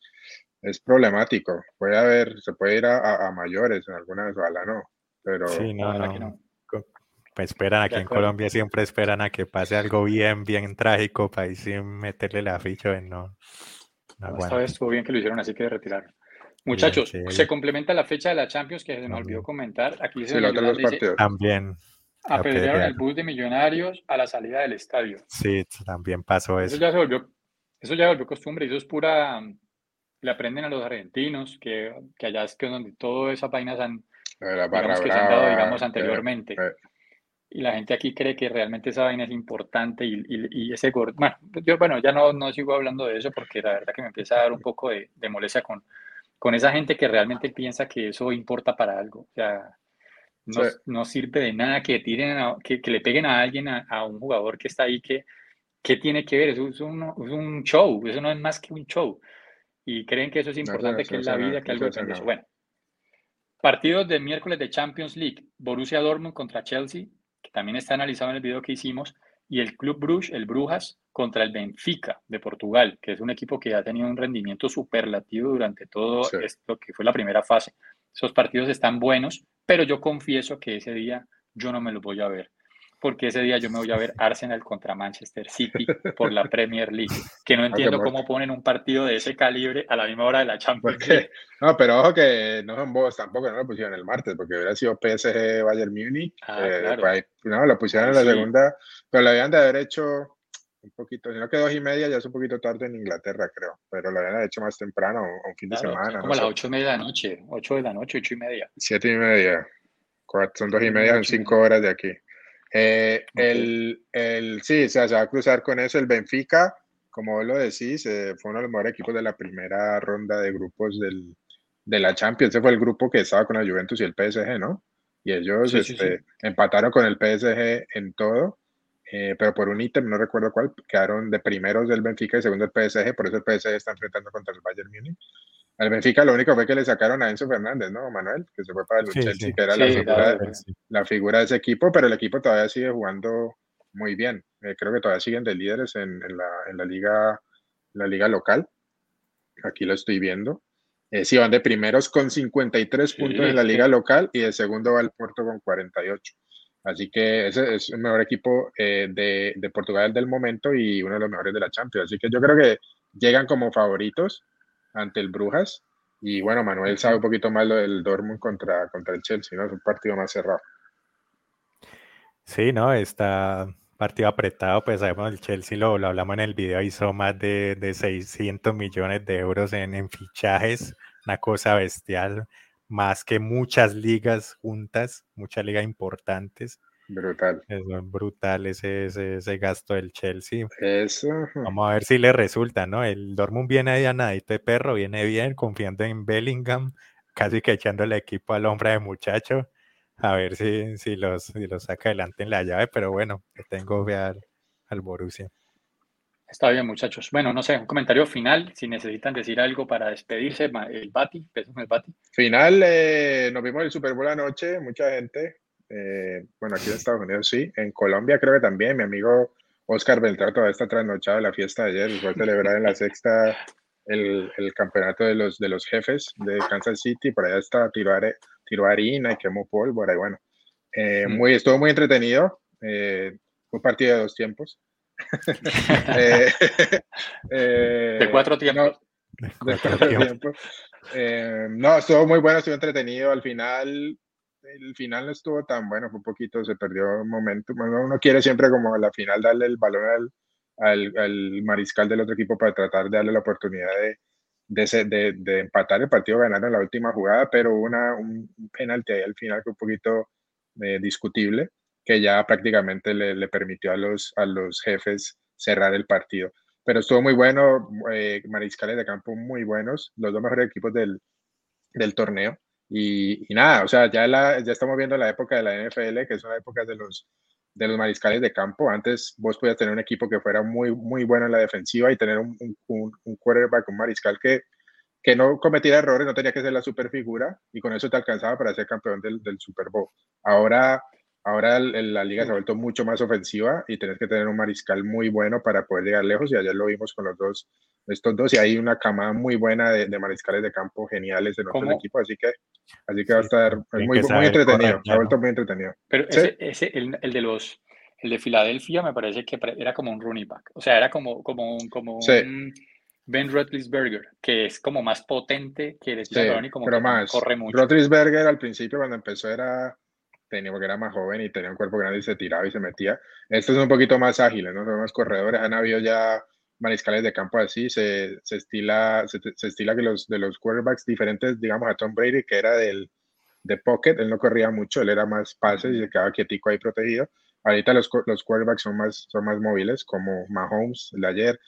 es problemático. Puede haber, se puede ir a, mayores en alguna vez, ojalá no. Pero sí, no, no. Pues esperan aquí en Colombia, siempre esperan a que pase algo bien, bien trágico para ir sin meterle la ficha en no. no Esta vez estuvo bien que lo hicieron así que de retirar. Muchachos, se complementa la fecha de la Champions que se me olvidó comentar. Aquí se También. Apedrearon el bus de Millonarios a la salida del estadio. Sí, también pasó eso. Eso ya se volvió, eso ya volvió costumbre y eso es pura. Le aprenden a los argentinos que, que allá es que donde todas esas vainas han, digamos, que se han dado, digamos, anteriormente. Eh, y la gente aquí cree que realmente esa vaina es importante y, y, ese gordo, bueno, yo bueno, ya no, no sigo hablando de eso porque la verdad que me empieza a dar un poco de, de molestia con, con esa gente que realmente piensa que eso importa para algo. O sea, no, no sirve de nada que tiren que, que, le peguen a alguien, a, un jugador que está ahí, que, que tiene que ver, eso es un, es un, show, eso no es más que un show. Y creen que eso es importante, que es la vida, que algo depende eso. Bueno, partidos de miércoles de Champions League, Borussia Dortmund contra Chelsea, también está analizado en el video que hicimos, y el Club Bruges, el Brujas, contra el Benfica de Portugal, que es un equipo que ha tenido un rendimiento superlativo durante todo esto que fue la primera fase. Esos partidos están buenos, pero yo confieso que ese día yo no me los voy a ver porque ese día yo me voy a ver Arsenal contra Manchester City por la Premier League, que no entiendo cómo ponen un partido de ese calibre a la misma hora de la Champions League. No, pero ojo que no son vos tampoco, no lo pusieron el martes, porque hubiera sido PSG Bayern Munich. Ah, eh, pues no, lo pusieron en la segunda, pero lo habían de haber hecho un poquito, sino que dos y media ya es un poquito tarde en Inglaterra, creo, pero lo habían hecho más temprano, un fin de semana. Como a las ocho y media de la noche, ocho de la noche, ocho y media. Siete y media, son dos y media, son cinco horas de aquí. Eh, el, el, sí, o sea, se va a cruzar con eso el Benfica como vos lo decís, eh, fue uno de los mejores equipos de la primera ronda de grupos del, de la Champions. Ese fue el grupo que estaba con la Juventus y el PSG, ¿no? Y ellos este, empataron con el PSG en todo, eh, pero por un ítem, no recuerdo cuál, quedaron de primeros del Benfica y segundo el PSG, por eso el PSG está enfrentando contra el Bayern Múnich. Al Benfica lo único fue que le sacaron a Enzo Fernández, ¿no, Manuel? Que se fue para el Chelsea, que era la figura, la, figura, de ese equipo, pero el equipo todavía sigue jugando muy bien. Eh, creo que todavía siguen de líderes en, en, la, en la, liga, la liga local. Aquí lo estoy viendo. Eh, sí, van de primeros con 53 puntos en la liga local y de segundo va el Porto con 48. Así que ese es el mejor equipo eh, de, de, Portugal del momento y uno de los mejores de la Champions. Así que yo creo que llegan como favoritos ante el Brujas. Y bueno, Manuel sabe un poquito más lo del Dortmund contra, contra el Chelsea, ¿no? Es un partido más cerrado. Sí, ¿no? Está partido apretado, pues sabemos el Chelsea, lo, lo hablamos en el video, hizo más de, de 600 millones de euros en, en, fichajes, una cosa bestial, más que muchas ligas juntas, muchas ligas importantes. Brutal. Es brutal ese, ese, ese, gasto del Chelsea. Eso. Vamos a ver si le resulta, ¿no? El Dortmund viene ahí a nadito de perro, viene bien, confiando en Bellingham, casi que echando el equipo al hombre de muchacho a ver si, si, los, si los saca adelante en la llave, pero bueno, tengo que al, al Borussia. Está bien, muchachos. Bueno, no sé, un comentario final, si necesitan decir algo para despedirse, el Bati, el Bati. Final, eh, nos vimos el Super Bowl anoche, mucha gente, eh, bueno, aquí en Estados Unidos sí, en Colombia creo que también, mi amigo Oscar Beltrán todavía está trasnochado la fiesta de ayer, fue a celebrar en la sexta el, el, campeonato de los, de los jefes de Kansas City, por allá está Tiroare tiró harina y quemó pólvora y bueno, eh, muy, estuvo muy entretenido, eh, fue un partido de dos tiempos. Eh, de cuatro tiempos. No, de cuatro tiempos. no, estuvo muy bueno, estuvo entretenido. Al final, el final no estuvo tan bueno, fue un poquito, se perdió un momento. uno quiere siempre como a la final darle el balón al, al, al, mariscal del otro equipo para tratar de darle la oportunidad de, de, de, empatar el partido ganando en la última jugada, pero una, un penalti ahí al final que un poquito eh, discutible, que ya prácticamente le, le, permitió a los, a los jefes cerrar el partido. Pero estuvo muy bueno, eh, mariscales de campo muy buenos, los dos mejores equipos del, del torneo. Y, y, nada, o sea, ya, la, ya estamos viendo la época de la NFL, que es una época de los, de los mariscales de campo. Antes vos podías tener un equipo que fuera muy, muy bueno en la defensiva y tener un, un, un quarterback, un mariscal que, que no cometiera errores, no tenía que ser la super figura y con eso te alcanzaba para ser campeón del, del Super Bowl. Ahora, ahora la liga se ha vuelto mucho más ofensiva y tenés que tener un mariscal muy bueno para poder llegar lejos y ayer lo vimos con los dos, estos dos y hay una camada muy buena de, de mariscales de campo geniales en otro equipo, así que Así que va a estar muy, muy entretenido. ha vuelto muy entretenido. Pero ese, ese el, el, de los, el de Filadelfia me parece que era como un running back. O sea, era como, como, un, como un Ben Roethlisberger, que es como más potente que el sí, y como pero más. corre mucho. Roethlisberger al principio cuando empezó era tenía porque era más joven y tenía un cuerpo grande y se tiraba y se metía. Estos son un poquito más ágiles, ¿no? Son más corredores. Han habido ya mariscales de campo así, se, se estila, se, se, estila que los de los quarterbacks diferentes, digamos a Tom Brady, que era del de pocket, él no corría mucho, él era más pases y se quedaba quietico ahí protegido. Ahorita los, los quarterbacks son más, son más móviles, como Mahomes, el de ayer,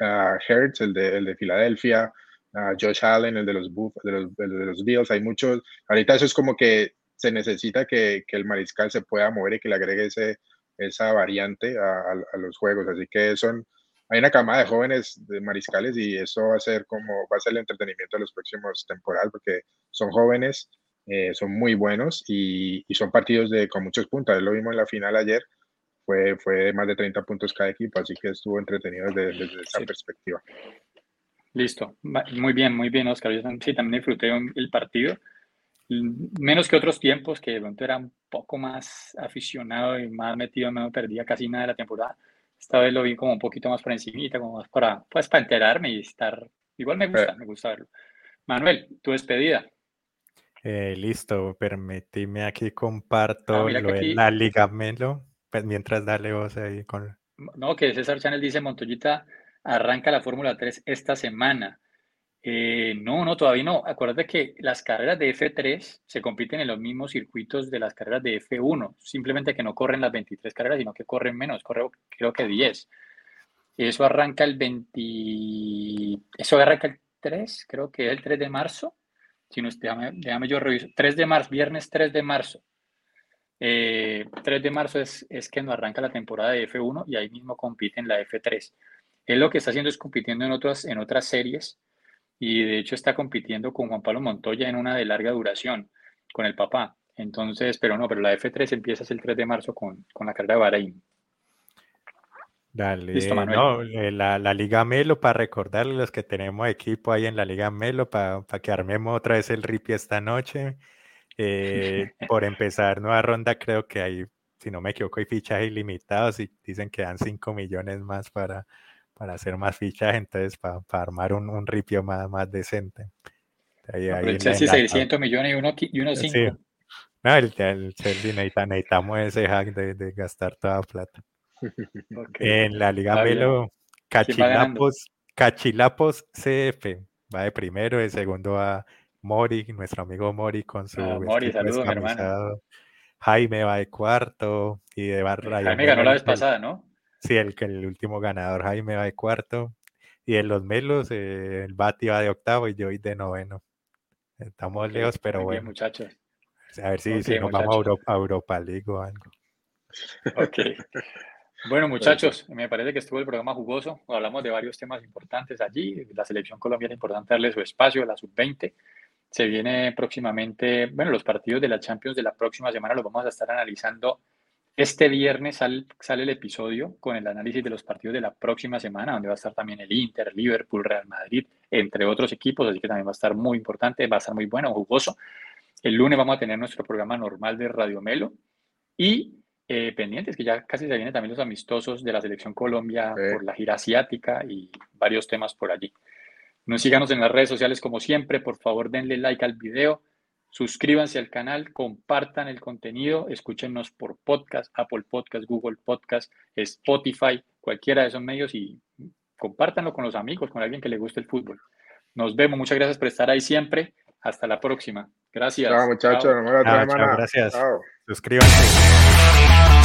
uh, Hertz, el de, el de Filadelfia, uh, Josh Allen, el de los, Buff, de los, de los Bills, hay muchos. Ahorita eso es como que se necesita que, que el mariscal se pueda mover y que le agregue ese, esa variante a, a, a los juegos. Así que son, hay una camada de jóvenes de mariscales y eso va a ser como va a ser el entretenimiento de los próximos temporadas porque son jóvenes, eh, son muy buenos y, y, son partidos de con muchos puntos. Lo vimos en la final ayer, fue, fue más de 30 puntos cada equipo, así que estuvo entretenido desde, desde esa sí. perspectiva. Listo, muy bien, muy bien, Oscar. Yo sí, también disfruté el partido, menos que otros tiempos que de pronto era un poco más aficionado y más metido, no perdía casi nada de la temporada esta vez lo vi como un poquito más por encimita, como más para, pues, para enterarme y estar... Igual me gusta, me gusta verlo. Manuel, tu despedida. Eh, listo, permíteme aquí comparto ah, lo de la Liga Melo, pues mientras dale vos ahí con... No, que César Channel dice Montoyita arranca la Fórmula 3 esta semana. Eh, no, no, todavía no. Acuérdate que las carreras de F3 se compiten en los mismos circuitos de las carreras de F1, simplemente que no corren las 23 carreras, sino que corren menos, corre creo que 10. Eso arranca el 20, eso arranca el 3, creo que es el 3 de marzo. Si no, déjame, déjame yo reviso. 3 de marzo, viernes 3 de marzo. 3 eh, de marzo es, es que nos arranca la temporada de F1 y ahí mismo compite en la F3. Él lo que está haciendo es compitiendo en otras, en otras series y de hecho está compitiendo con Juan Pablo Montoya en una de larga duración, con el papá. Entonces, pero no, pero la F3 empieza el 3 de marzo con, con la carrera de Bahrein. Dale, no, eh, la, la, Liga Melo, para recordarles los que tenemos equipo ahí en la Liga Melo, para, para que armemos otra vez el RIPI esta noche. Eh, por empezar, nueva ronda, creo que hay, si no me equivoco, hay fichajes ilimitados y dicen que dan 5 millones más para, para hacer más fichajes, entonces para, para armar un, un, ripio más, más decente. Ahí, no, ahí 600 millones y uno, y uno 5. No, el, el Chelsea necesitamos ese hack de, de gastar toda plata. En la Liga Melo, Cachilapos, Cachilapos CF va de primero, de segundo a Mori, nuestro amigo Mori con su ah, Mori, saludos, hermano. Jaime va de cuarto y de barra. Jaime ganó la vez pasada, ¿no? Sí, el, el último ganador, Jaime va de cuarto. Y en los Melos, eh, el Bati va de octavo y yo voy de noveno. Estamos lejos, pero bueno. muchachos. A ver si, si nos vamos a Europa, a Europa League o algo. Ok. Bueno, muchachos, me parece que estuvo el programa jugoso. Hablamos de varios temas importantes allí. La selección colombiana es importante darle su espacio, la sub-20. Se viene próximamente, bueno, los partidos de la Champions de la próxima semana los vamos a estar analizando. Este viernes sale, sale el episodio con el análisis de los partidos de la próxima semana, donde va a estar también el Inter, Liverpool, Real Madrid, entre otros equipos, así que también va a estar muy importante, va a estar muy bueno, jugoso. El lunes vamos a tener nuestro programa normal de Radio Melo y eh, pendientes, que ya casi se vienen también los amistosos de la Selección Colombia por la gira asiática y varios temas por allí. Nos síganos en las redes sociales como siempre, por favor denle like al video, suscríbanse al canal, compartan el contenido, escúchenos por podcast, Apple Podcast, Google Podcast, Spotify, cualquiera de esos medios y compártanlo con los amigos, con alguien que le guste el fútbol. Nos vemos, muchas gracias por estar ahí siempre. Hasta la próxima. Gracias. Chao, muchachos. Gracias. Suscríbanse.